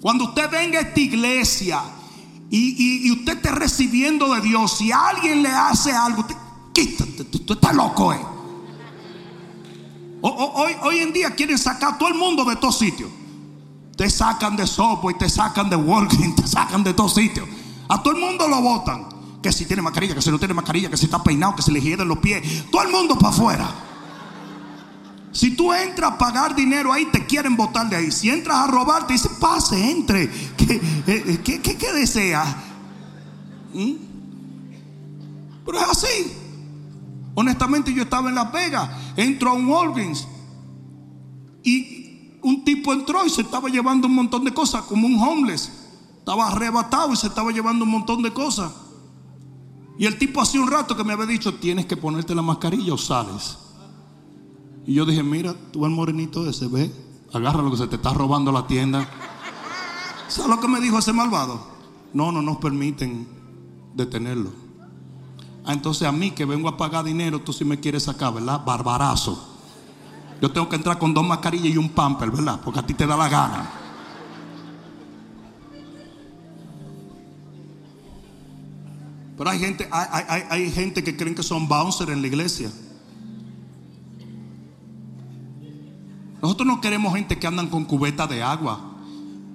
Cuando usted venga a esta iglesia y, usted esté recibiendo de Dios, si alguien le hace algo, quítate, tú, estás loco, eh. hoy, hoy en día quieren sacar a todo el mundo de todos sitios. Te sacan de y te sacan de Walking, te sacan de todos sitios. A todo el mundo lo votan. Que si tiene mascarilla, que si no tiene mascarilla, que si está peinado, que se le hieden los pies. Todo el mundo para afuera. Si tú entras a pagar dinero ahí, te quieren botar de ahí. Si entras a robar, te dicen, pase, entre. ¿Qué, eh, eh, desea? ¿Mm? Pero es así. Honestamente, yo estaba en La Vega, entro a un Walgreens y un tipo entró y se estaba llevando un montón de cosas, como un homeless. Estaba arrebatado y se estaba llevando un montón de cosas. Y el tipo hace un rato que me había dicho, tienes que ponerte la mascarilla o sales. Y yo dije, mira, tú el morenito ese, ve, agarra lo que se te está robando la tienda. ¿Sabes lo que me dijo ese malvado? No, no nos permiten detenerlo. Ah, entonces a mí que vengo a pagar dinero, tú sí me quieres sacar, ¿verdad? Barbarazo. Yo tengo que entrar con dos mascarillas y un pamper, ¿verdad? Porque a ti te da la gana. Pero hay gente, hay, hay, hay gente que creen que son bouncers en la iglesia. Nosotros no queremos gente que andan con cubeta de agua.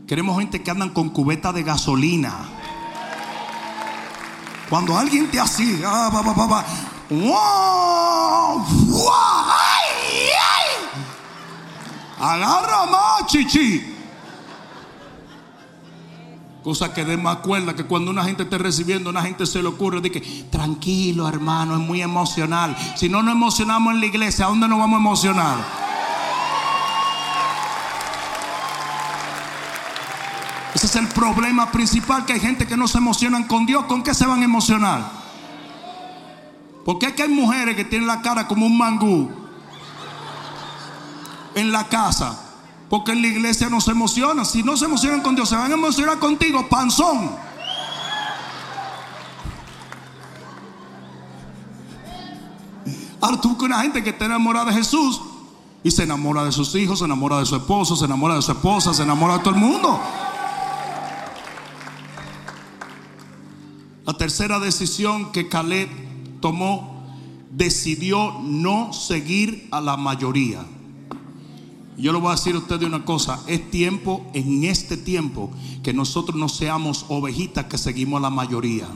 Queremos gente que andan con cubeta de gasolina. Cuando alguien te así, ah, va, va, va, ¡wow! ¡Wow! Agarra más, chichi. Cosa que dé más cuerda que cuando una gente esté recibiendo, una gente se le ocurre de que tranquilo, hermano, es muy emocional. Si no nos emocionamos en la iglesia, ¿a dónde nos vamos a emocionar? Ese es el problema principal que hay gente que no se emocionan con Dios. ¿Con qué se van a emocionar? Porque es que hay mujeres que tienen la cara como un mangú en la casa. Porque en la iglesia no se emocionan. Si no se emocionan con Dios, se van a emocionar contigo, panzón. Ahora tú con una gente que está enamorada de Jesús y se enamora de sus hijos, se enamora de su esposo, se enamora de su esposa, se enamora de todo el mundo. La tercera decisión que Caleb tomó, decidió no seguir a la mayoría. Yo le voy a decir a ustedes una cosa, es tiempo, en este tiempo, que nosotros no seamos ovejitas que seguimos a la mayoría.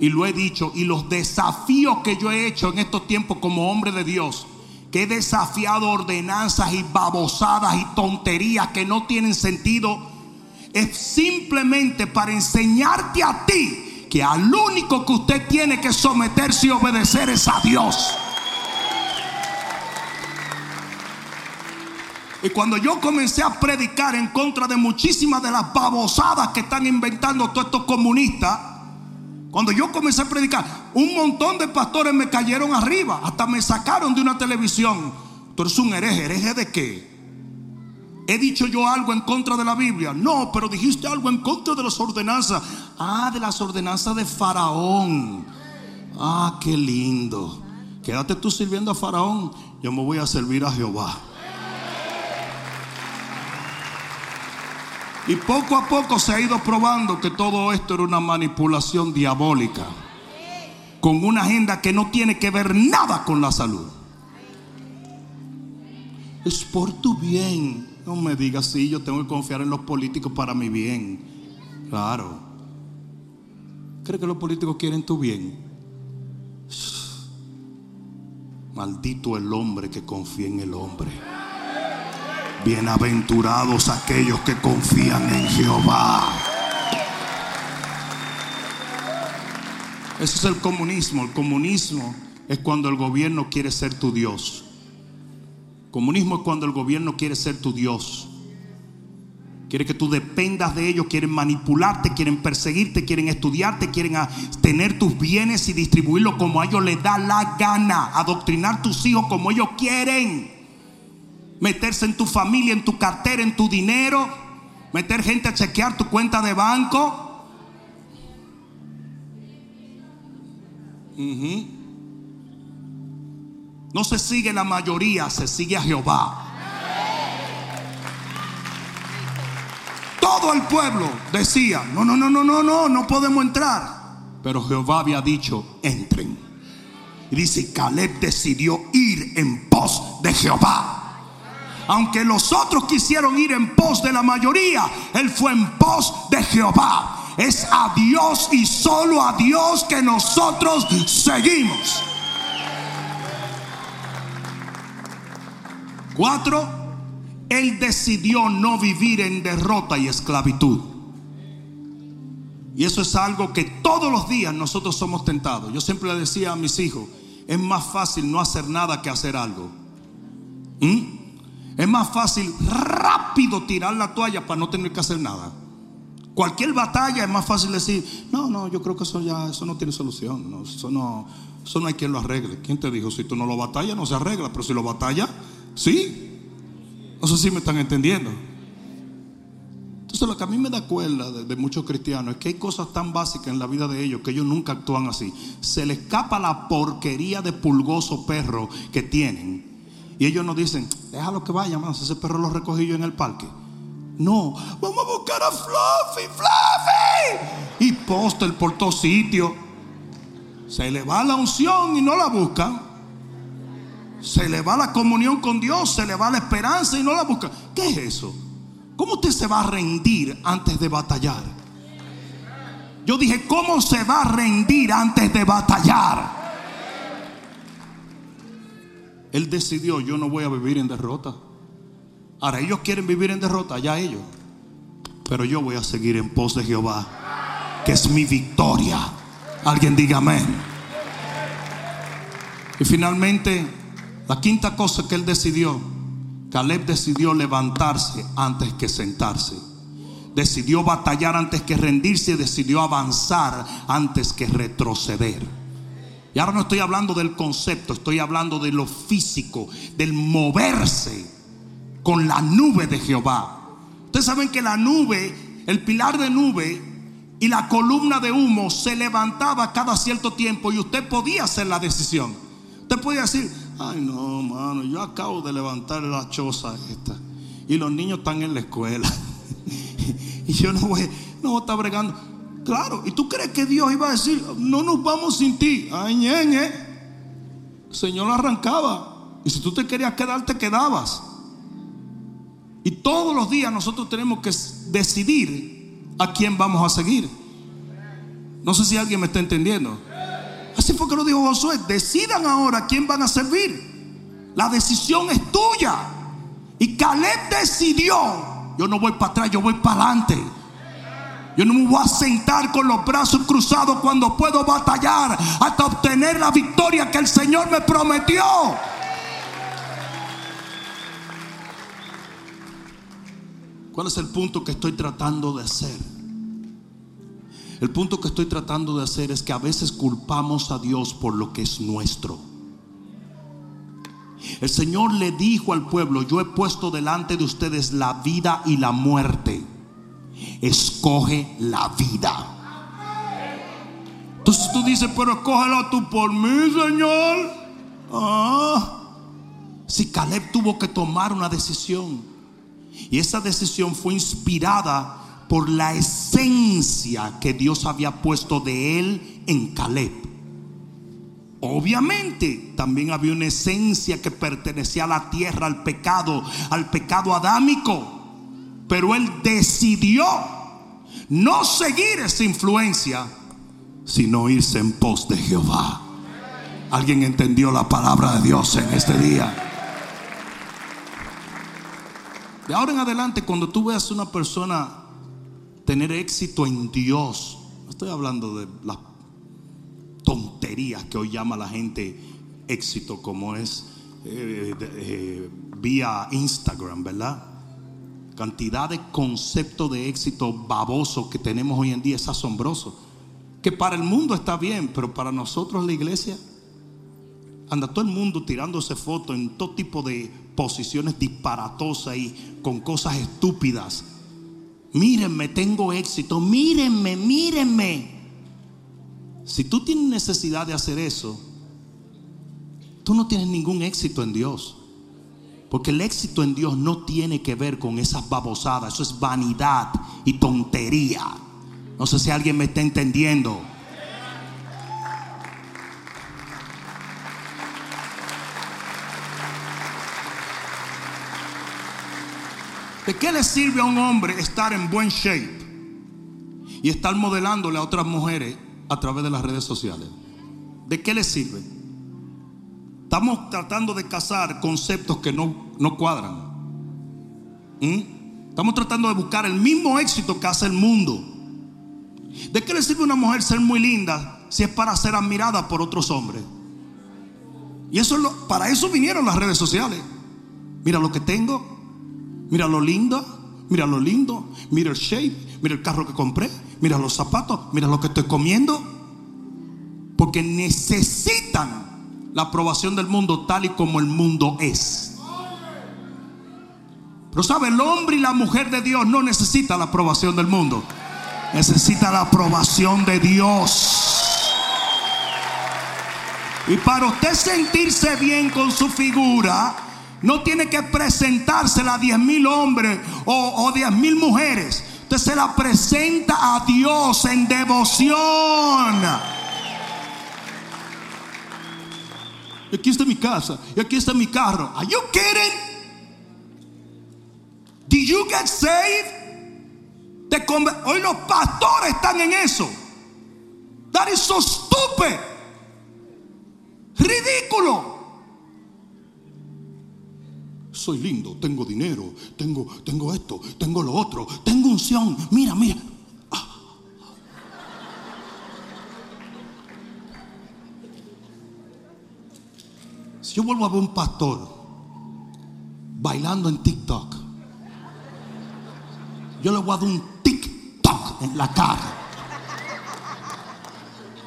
Y lo he dicho, y los desafíos que yo he hecho en estos tiempos como hombre de Dios, que he desafiado ordenanzas y babosadas y tonterías que no tienen sentido, es simplemente para enseñarte a ti que al único que usted tiene que someterse y obedecer es a Dios. Y cuando yo comencé a predicar en contra de muchísimas de las babosadas que están inventando todos estos comunistas, cuando yo comencé a predicar, un montón de pastores me cayeron arriba, hasta me sacaron de una televisión. Tú eres un hereje, hereje de qué? ¿He dicho yo algo en contra de la Biblia? No, pero dijiste algo en contra de las ordenanzas. Ah, de las ordenanzas de Faraón. Ah, qué lindo. Quédate tú sirviendo a Faraón. Yo me voy a servir a Jehová. Y poco a poco se ha ido probando que todo esto era una manipulación diabólica. Con una agenda que no tiene que ver nada con la salud. Es por tu bien. No me digas, sí, yo tengo que confiar en los políticos para mi bien. Claro. ¿Crees que los políticos quieren tu bien? Maldito el hombre que confía en el hombre. Bienaventurados aquellos que confían en Jehová. Ese es el comunismo. El comunismo es cuando el gobierno quiere ser tu Dios. Comunismo es cuando el gobierno quiere ser tu Dios. Quiere que tú dependas de ellos, quieren manipularte, quieren perseguirte, quieren estudiarte, quieren tener tus bienes y distribuirlos como a ellos les da la gana, adoctrinar tus hijos como ellos quieren meterse en tu familia, en tu cartera, en tu dinero, meter gente a chequear tu cuenta de banco. No se sigue la mayoría, se sigue a Jehová. Todo el pueblo decía, no, no, no, no, no, no, no podemos entrar. Pero Jehová había dicho, entren. Y dice, Caleb decidió ir en pos de Jehová. Aunque los otros quisieron ir en pos de la mayoría, Él fue en pos de Jehová. Es a Dios y solo a Dios que nosotros seguimos. Cuatro, Él decidió no vivir en derrota y esclavitud. Y eso es algo que todos los días nosotros somos tentados. Yo siempre le decía a mis hijos, es más fácil no hacer nada que hacer algo. ¿Mm? Es más fácil rápido tirar la toalla para no tener que hacer nada. Cualquier batalla es más fácil decir, no, no, yo creo que eso ya, eso no tiene solución. No, eso, no, eso no hay quien lo arregle. ¿Quién te dijo? Si tú no lo batallas, no se arregla. Pero si lo batalla, sí. No sé si me están entendiendo. Entonces lo que a mí me da cuerda de, de, muchos cristianos es que hay cosas tan básicas en la vida de ellos que ellos nunca actúan así. Se les escapa la porquería de pulgoso perro que tienen Y ellos nos dicen, déjalo que vaya, más ese perro lo recogí yo en el parque. No, vamos a buscar a Fluffy, Fluffy. Y posta el por todo sitio. Se le va la unción y no la buscan. Se le va la comunión con Dios, se le va la esperanza y no la buscan. ¿Qué es eso? ¿Cómo usted se va a rendir antes de batallar? Yo dije, ¿cómo se va a rendir antes de batallar? Él decidió, yo no voy a vivir en derrota. Ahora ellos quieren vivir en derrota, ya ellos. Pero yo voy a seguir en pos de Jehová, que es mi victoria. Alguien diga amén. Y finalmente, la quinta cosa que él decidió, Caleb decidió levantarse antes que sentarse. Decidió batallar antes que rendirse decidió avanzar antes que retroceder. Y ahora no estoy hablando del concepto, estoy hablando de lo físico, del moverse con la nube de Jehová. Ustedes saben que la nube, el pilar de nube y la columna de humo se levantaba cada cierto tiempo y usted podía hacer la decisión. Usted podía decir, ay no, mano, yo acabo de levantar la choza esta y los niños están en la escuela y yo no voy, no voy a estar bregando. Claro, y tú crees que Dios iba a decir, no nos vamos sin ti. Ay, ñeñe. El Señor arrancaba. Y si tú te querías quedar, te quedabas. Y todos los días nosotros tenemos que decidir a quién vamos a seguir. No sé si alguien me está entendiendo. Así fue que lo dijo Josué. Decidan ahora a quién van a servir. La decisión es tuya. Y Caleb decidió. Yo no voy para atrás, yo voy para adelante. Yo no me voy a sentar con los brazos cruzados cuando puedo batallar hasta obtener la victoria que el Señor me prometió. ¿Cuál es el punto que estoy tratando de hacer? El punto que estoy tratando de hacer es que a veces culpamos a Dios por lo que es nuestro. El Señor le dijo al pueblo, yo he puesto delante de ustedes la vida y la muerte escoge la vida. Entonces tú dices, pero escógela tú por mí, Señor. Ah. Si Caleb tuvo que tomar una decisión y esa decisión fue inspirada por la esencia que Dios había puesto de él en Caleb. Obviamente también había una esencia que pertenecía a la tierra, al pecado, al pecado adámico. Pero él decidió no seguir esa influencia, sino irse en pos de Jehová. ¿Alguien entendió la palabra de Dios en este día? De ahora en adelante, cuando tú veas a una persona tener éxito en Dios, no estoy hablando de las tonterías que hoy llama la gente éxito, como es eh, eh, vía Instagram, ¿verdad? Cantidad de concepto de éxito baboso que tenemos hoy en día es asombroso. Que para el mundo está bien, pero para nosotros la iglesia anda todo el mundo tirándose fotos en todo tipo de posiciones disparatosas y con cosas estúpidas. Mírenme, tengo éxito. Mírenme, mírenme. Si tú tienes necesidad de hacer eso, tú no tienes ningún éxito en Dios. Porque el éxito en Dios no tiene que ver con esas babosadas. Eso es vanidad y tontería. No sé si alguien me está entendiendo. ¿De qué le sirve a un hombre estar en buen shape y estar modelándole a otras mujeres a través de las redes sociales? ¿De qué le sirve? Estamos tratando de cazar conceptos que no, no cuadran. ¿Mm? Estamos tratando de buscar el mismo éxito que hace el mundo. ¿De qué le sirve a una mujer ser muy linda si es para ser admirada por otros hombres? Y eso lo, para eso vinieron las redes sociales. Mira lo que tengo, mira lo lindo, mira lo lindo, mira el shape, mira el carro que compré, mira los zapatos, mira lo que estoy comiendo. Porque necesitan la aprobación del mundo tal y como el mundo es. Pero sabe, el hombre y la mujer de Dios no necesita la aprobación del mundo. Necesita la aprobación de Dios. Y para usted sentirse bien con su figura, no tiene que presentársela a diez mil hombres o, diez mil mujeres. Usted se la presenta a Dios en devoción. Aquí está mi casa. Y aquí está mi carro. Are you kidding? Did you get saved? Hoy los pastores están en eso. That is so stupid. Ridículo. Soy lindo, tengo dinero, tengo, tengo esto, tengo lo otro, tengo unción. Mira, mira. Yo vuelvo a ver un pastor bailando en TikTok, yo le voy a dar un TikTok en la cara.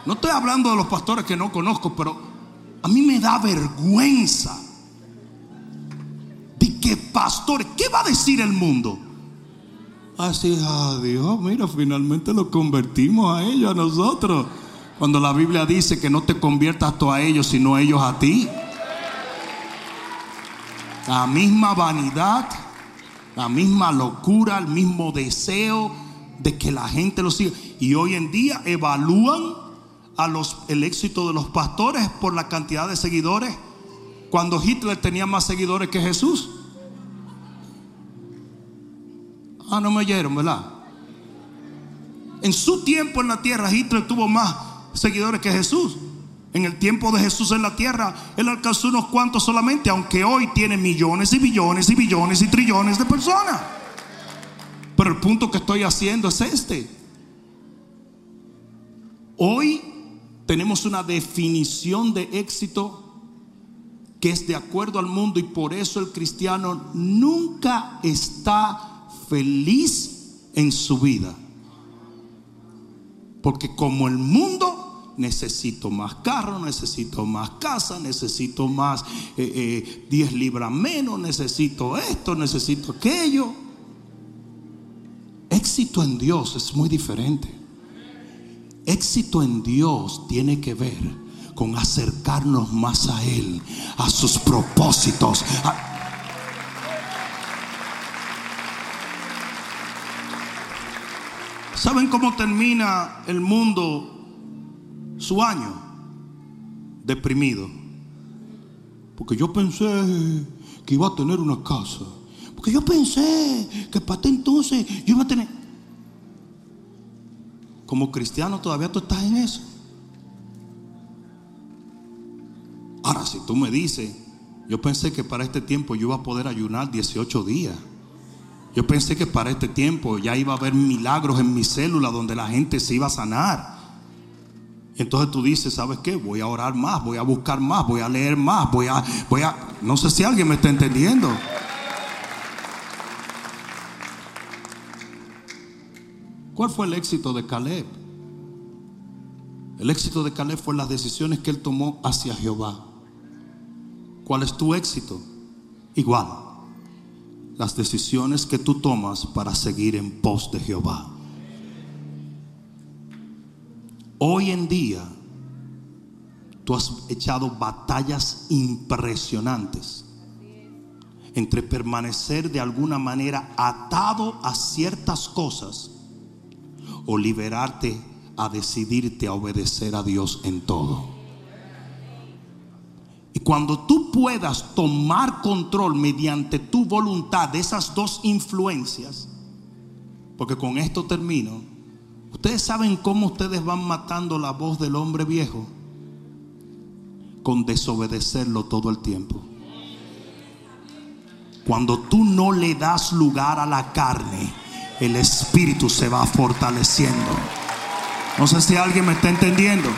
No estoy hablando de los pastores que no conozco, pero a mí me da vergüenza de que pastores, ¿qué va a decir el mundo? Así, adiós, mira, finalmente lo convertimos a ellos, a nosotros. Cuando la Biblia dice que no te conviertas tú a ellos, sino ellos a ti. La misma vanidad, la misma locura, el mismo deseo de que la gente lo siga. Y hoy en día evalúan el éxito de los pastores por la cantidad de seguidores cuando Hitler tenía más seguidores que Jesús. Ah, no me oyeron, ¿verdad? En su tiempo en la tierra, Hitler tuvo más seguidores que Jesús. En el tiempo de Jesús en la tierra, él alcanzó unos cuantos solamente, aunque hoy tiene millones y billones y billones y trillones de personas. Pero el punto que estoy haciendo es este. Hoy tenemos una definición de éxito que es de acuerdo al mundo y por eso el cristiano nunca está feliz en su vida. Porque como el mundo necesito más carro, necesito más casa, necesito más 10 eh, eh, libras menos, necesito esto, necesito aquello. Éxito en Dios es muy diferente. Éxito en Dios tiene que ver con acercarnos más a Él, a sus propósitos. ¿Saben cómo termina el mundo su año? Deprimido. Porque yo pensé que iba a tener una casa. Porque yo pensé que para entonces yo iba a tener como cristiano todavía tú estás en eso. Ahora, si tú me dices, yo pensé que para este tiempo yo iba a poder ayunar 18 días. Yo pensé que para este tiempo ya iba a haber milagros en mi célula donde la gente se iba a sanar. Entonces tú dices, ¿sabes qué? Voy a orar más, voy a buscar más, voy a leer más, voy a, voy a, no sé si alguien me está entendiendo. ¿Cuál fue el éxito de Caleb? El éxito de Caleb fue las decisiones que él tomó hacia Jehová. ¿Cuál es tu éxito? Igual. Las decisiones que tú tomas para seguir en pos de Jehová. Hoy en día, tú has echado batallas impresionantes entre permanecer de alguna manera atado a ciertas cosas o liberarte a decidirte a obedecer a Dios en todo. Y cuando tú puedas tomar control mediante tu voluntad de esas dos influencias, porque con esto termino, ustedes saben cómo ustedes van matando la voz del hombre viejo con desobedecerlo todo el tiempo. Cuando tú no le das lugar a la carne, el espíritu se va fortaleciendo. No sé si alguien me está entendiendo.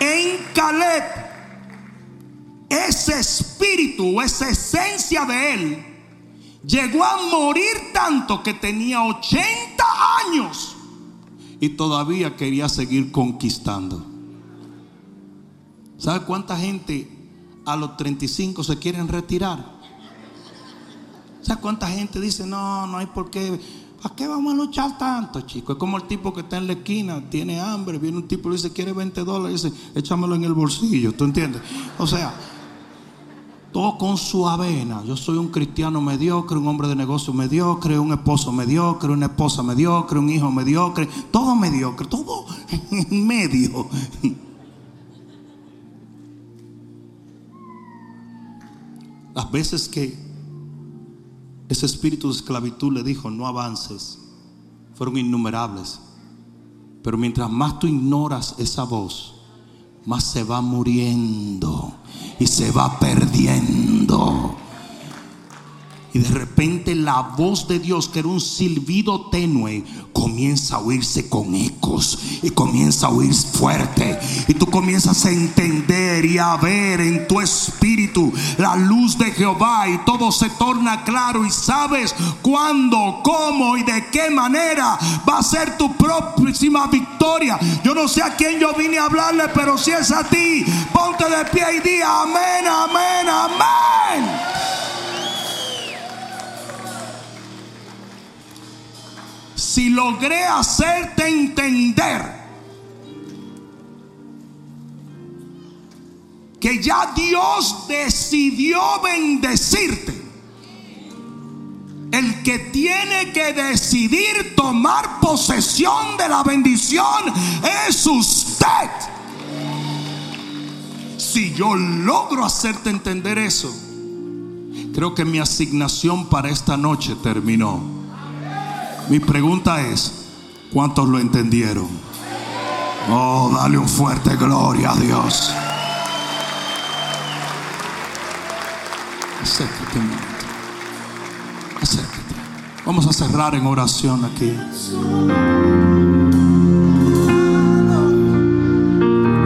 En Caleb, ese espíritu, esa esencia de él, llegó a morir tanto que tenía 80 años y todavía quería seguir conquistando. ¿Sabe cuánta gente a los 35 se quieren retirar? ¿Sabes cuánta gente dice, no, no hay por qué ¿Para qué vamos a luchar tanto, chico? Es como el tipo que está en la esquina, tiene hambre, viene un tipo y le dice, quiere 20 dólares, dice, échamelo en el bolsillo, ¿tú entiendes? O sea, todo con su avena. Yo soy un cristiano mediocre, un hombre de negocio mediocre, un esposo mediocre, una esposa mediocre, un hijo mediocre, todo mediocre, todo en medio. Las veces que ese espíritu de esclavitud le dijo, no avances, fueron innumerables. Pero mientras más tú ignoras esa voz, más se va muriendo y se va perdiendo. Y de repente la voz de Dios, que era un silbido tenue, comienza a oírse con ecos y comienza a oír fuerte. Y tú comienzas a entender y a ver en tu espíritu la luz de Jehová y todo se torna claro y sabes cuándo, cómo y de qué manera va a ser tu próxima victoria. Yo no sé a quién yo vine a hablarle, pero si es a ti, ponte de pie y di amén, amén, amén. Si logré hacerte entender que ya Dios decidió bendecirte, el que tiene que decidir tomar posesión de la bendición es usted. Si yo logro hacerte entender eso, creo que mi asignación para esta noche terminó. Mi pregunta es, ¿cuántos lo entendieron? Oh, dale un fuerte gloria a Dios. Acércate momento. Acércate. Vamos a cerrar en oración aquí.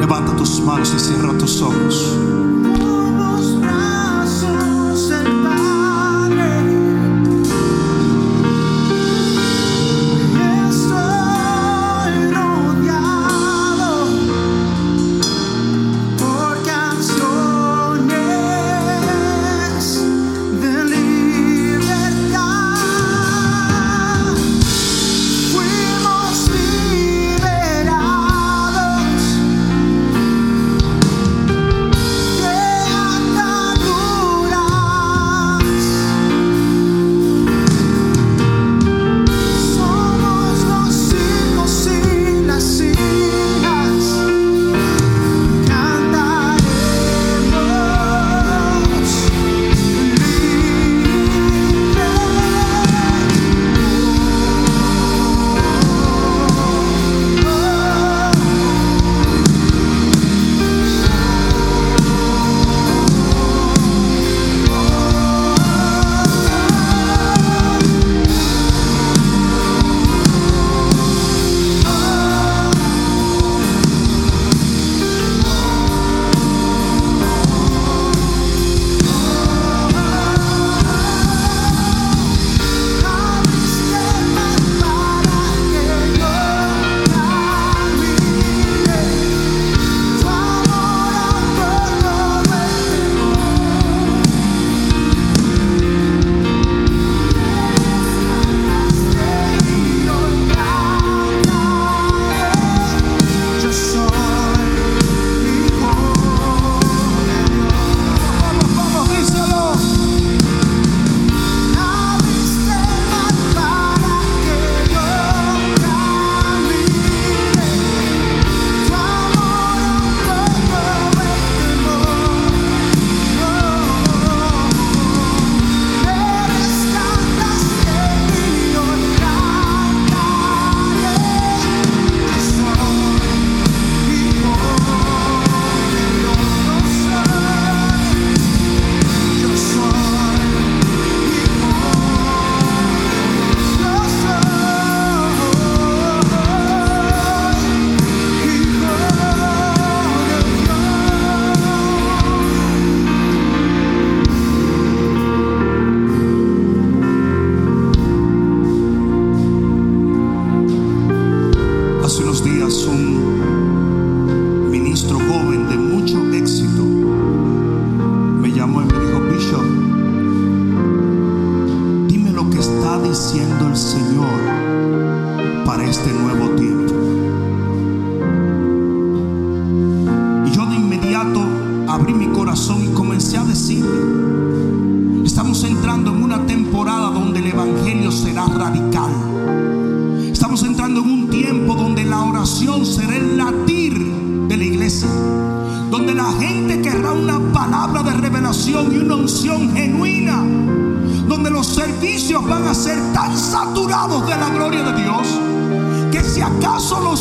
Levanta tus manos y cierra tus ojos.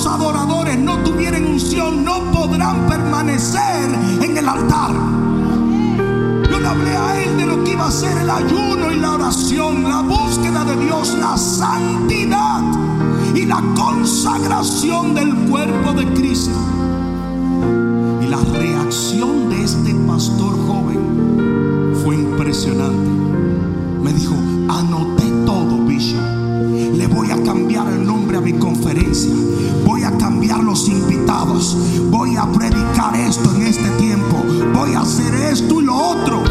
Adoradores no tuvieran unción no podrán permanecer en el altar. Yo le hablé a él de lo que iba a ser el ayuno y la oración, la búsqueda de Dios, la santidad y la consagración del cuerpo de Cristo. Y la reacción de este pastor joven fue impresionante. Me dijo, anoté todo, Bishop. Mi conferencia. Voy a cambiar los invitados. Voy a predicar esto en este tiempo. Voy a hacer esto y lo otro.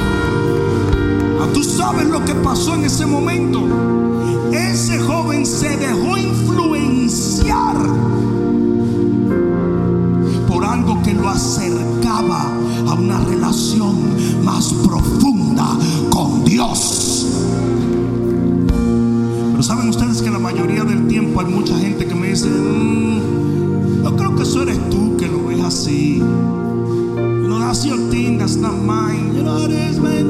Ah, Tú sabes lo que pasó en ese momento. Ese joven se dejó influenciar por algo que lo acercaba a una relación más profunda tiempo hay mucha gente que me dice, "Mm, yo creo que eso eres tú que lo ves así. You know, that's your thing, that's not mine. You know it is, man.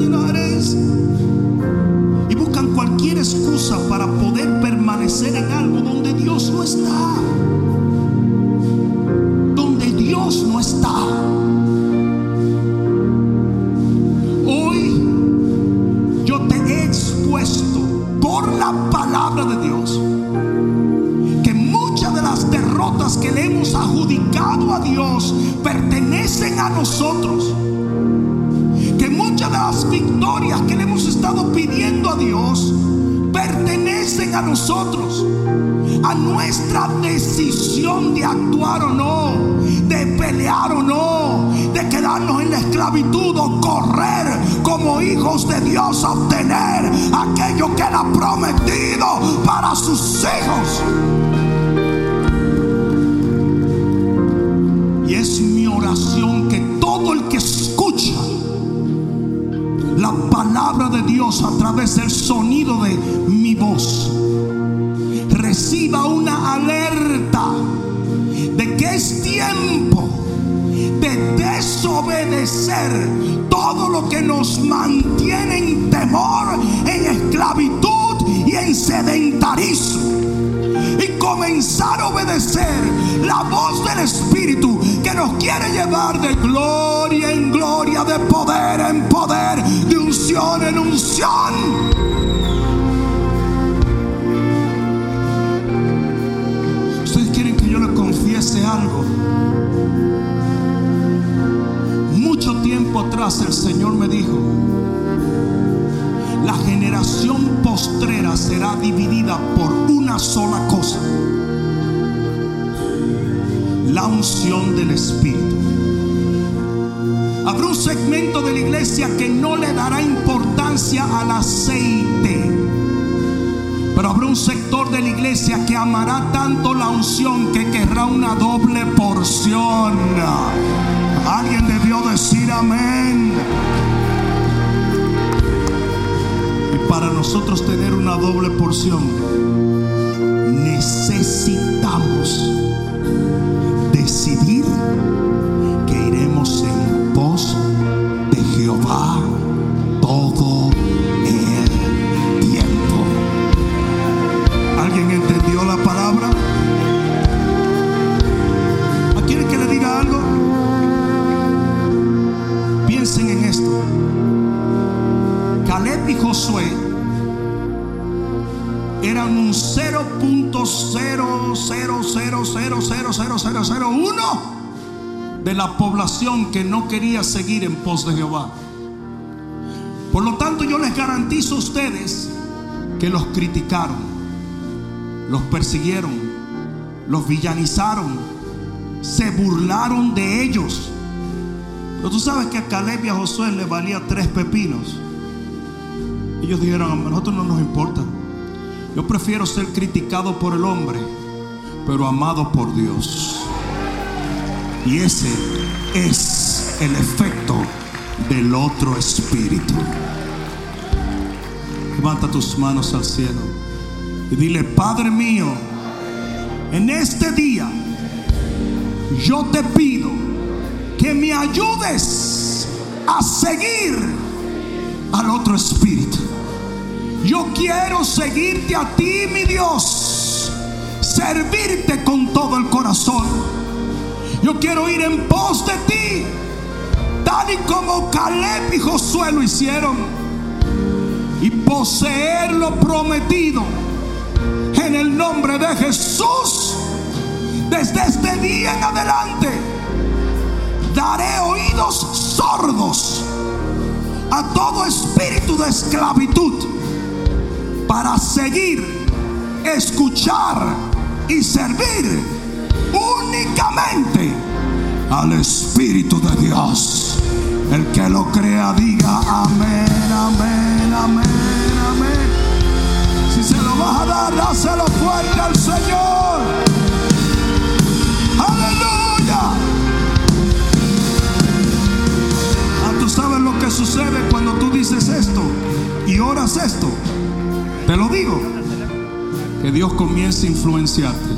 Y buscan cualquier excusa para poder permanecer en algo donde Dios no está. Donde Dios no está. Pidiendo a Dios pertenecen a nosotros. A nuestra decisión de actuar o no, de pelear o no, de quedarnos en la esclavitud o correr como hijos de Dios a obtener aquello que ha prometido para sus hijos. Y es mi oración A través del sonido de mi voz. Reciba una alerta de que es tiempo de desobedecer todo lo que nos mantiene en temor, en esclavitud y en sedentarismo. Y comenzar a obedecer la voz del Espíritu quiere llevar de gloria en gloria, de poder en poder, de unción en unción. Ustedes quieren que yo les confiese algo. Mucho tiempo atrás el Señor me dijo, la generación postrera será dividida por una sola cosa. La unción del Espíritu. Habrá un segmento de la iglesia que no le dará importancia al aceite. Pero habrá un sector de la iglesia que amará tanto la unción que querrá una doble porción. Alguien debió decir amén. Y para nosotros tener una doble porción, necesitamos de la población que no quería seguir en pos de Jehová. Por lo tanto, yo les garantizo a ustedes que los criticaron, los persiguieron, los villanizaron, se burlaron de ellos. Pero tú sabes que a Caleb y a Josué le valía tres pepinos. Ellos dijeron, a nosotros no nos importa. Yo prefiero ser criticado por el hombre, pero amado por Dios. Y ese es el efecto del otro espíritu. Levanta tus manos al cielo y dile, Padre mío, en este día yo te pido que me ayudes a seguir al otro espíritu. Yo quiero seguirte a ti, mi Dios, servirte con todo el corazón. Yo quiero ir en pos de ti, tal y como Caleb y Josué lo hicieron, y poseer lo prometido en el nombre de Jesús. Desde este día en adelante, daré oídos sordos a todo espíritu de esclavitud para seguir, escuchar y servir únicamente al Espíritu de Dios. El que lo crea diga amén, amén, amén, amén. Si se lo vas a dar, dáselo fuerte al Señor. Aleluya. Ah, tú sabes lo que sucede cuando tú dices esto y oras esto. Te lo digo. Que Dios comience a influenciarte.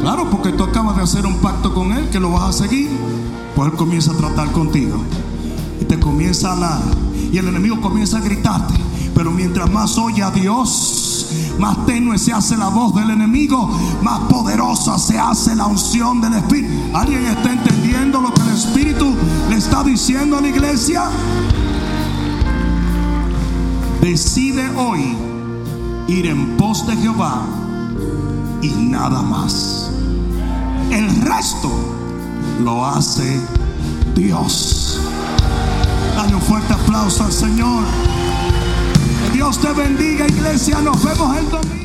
Claro, porque tú acabas de hacer un pacto con Él, que lo vas a seguir. Pues Él comienza a tratar contigo. Y te comienza a hablar. Y el enemigo comienza a gritarte. Pero mientras más oye a Dios, más tenue se hace la voz del enemigo, más poderosa se hace la unción del Espíritu. ¿Alguien está entendiendo lo que el Espíritu le está diciendo a la iglesia? Decide hoy ir en pos de Jehová y nada más. El resto lo hace Dios. Dale un fuerte aplauso al Señor. Que Dios te bendiga, iglesia. Nos vemos el domingo.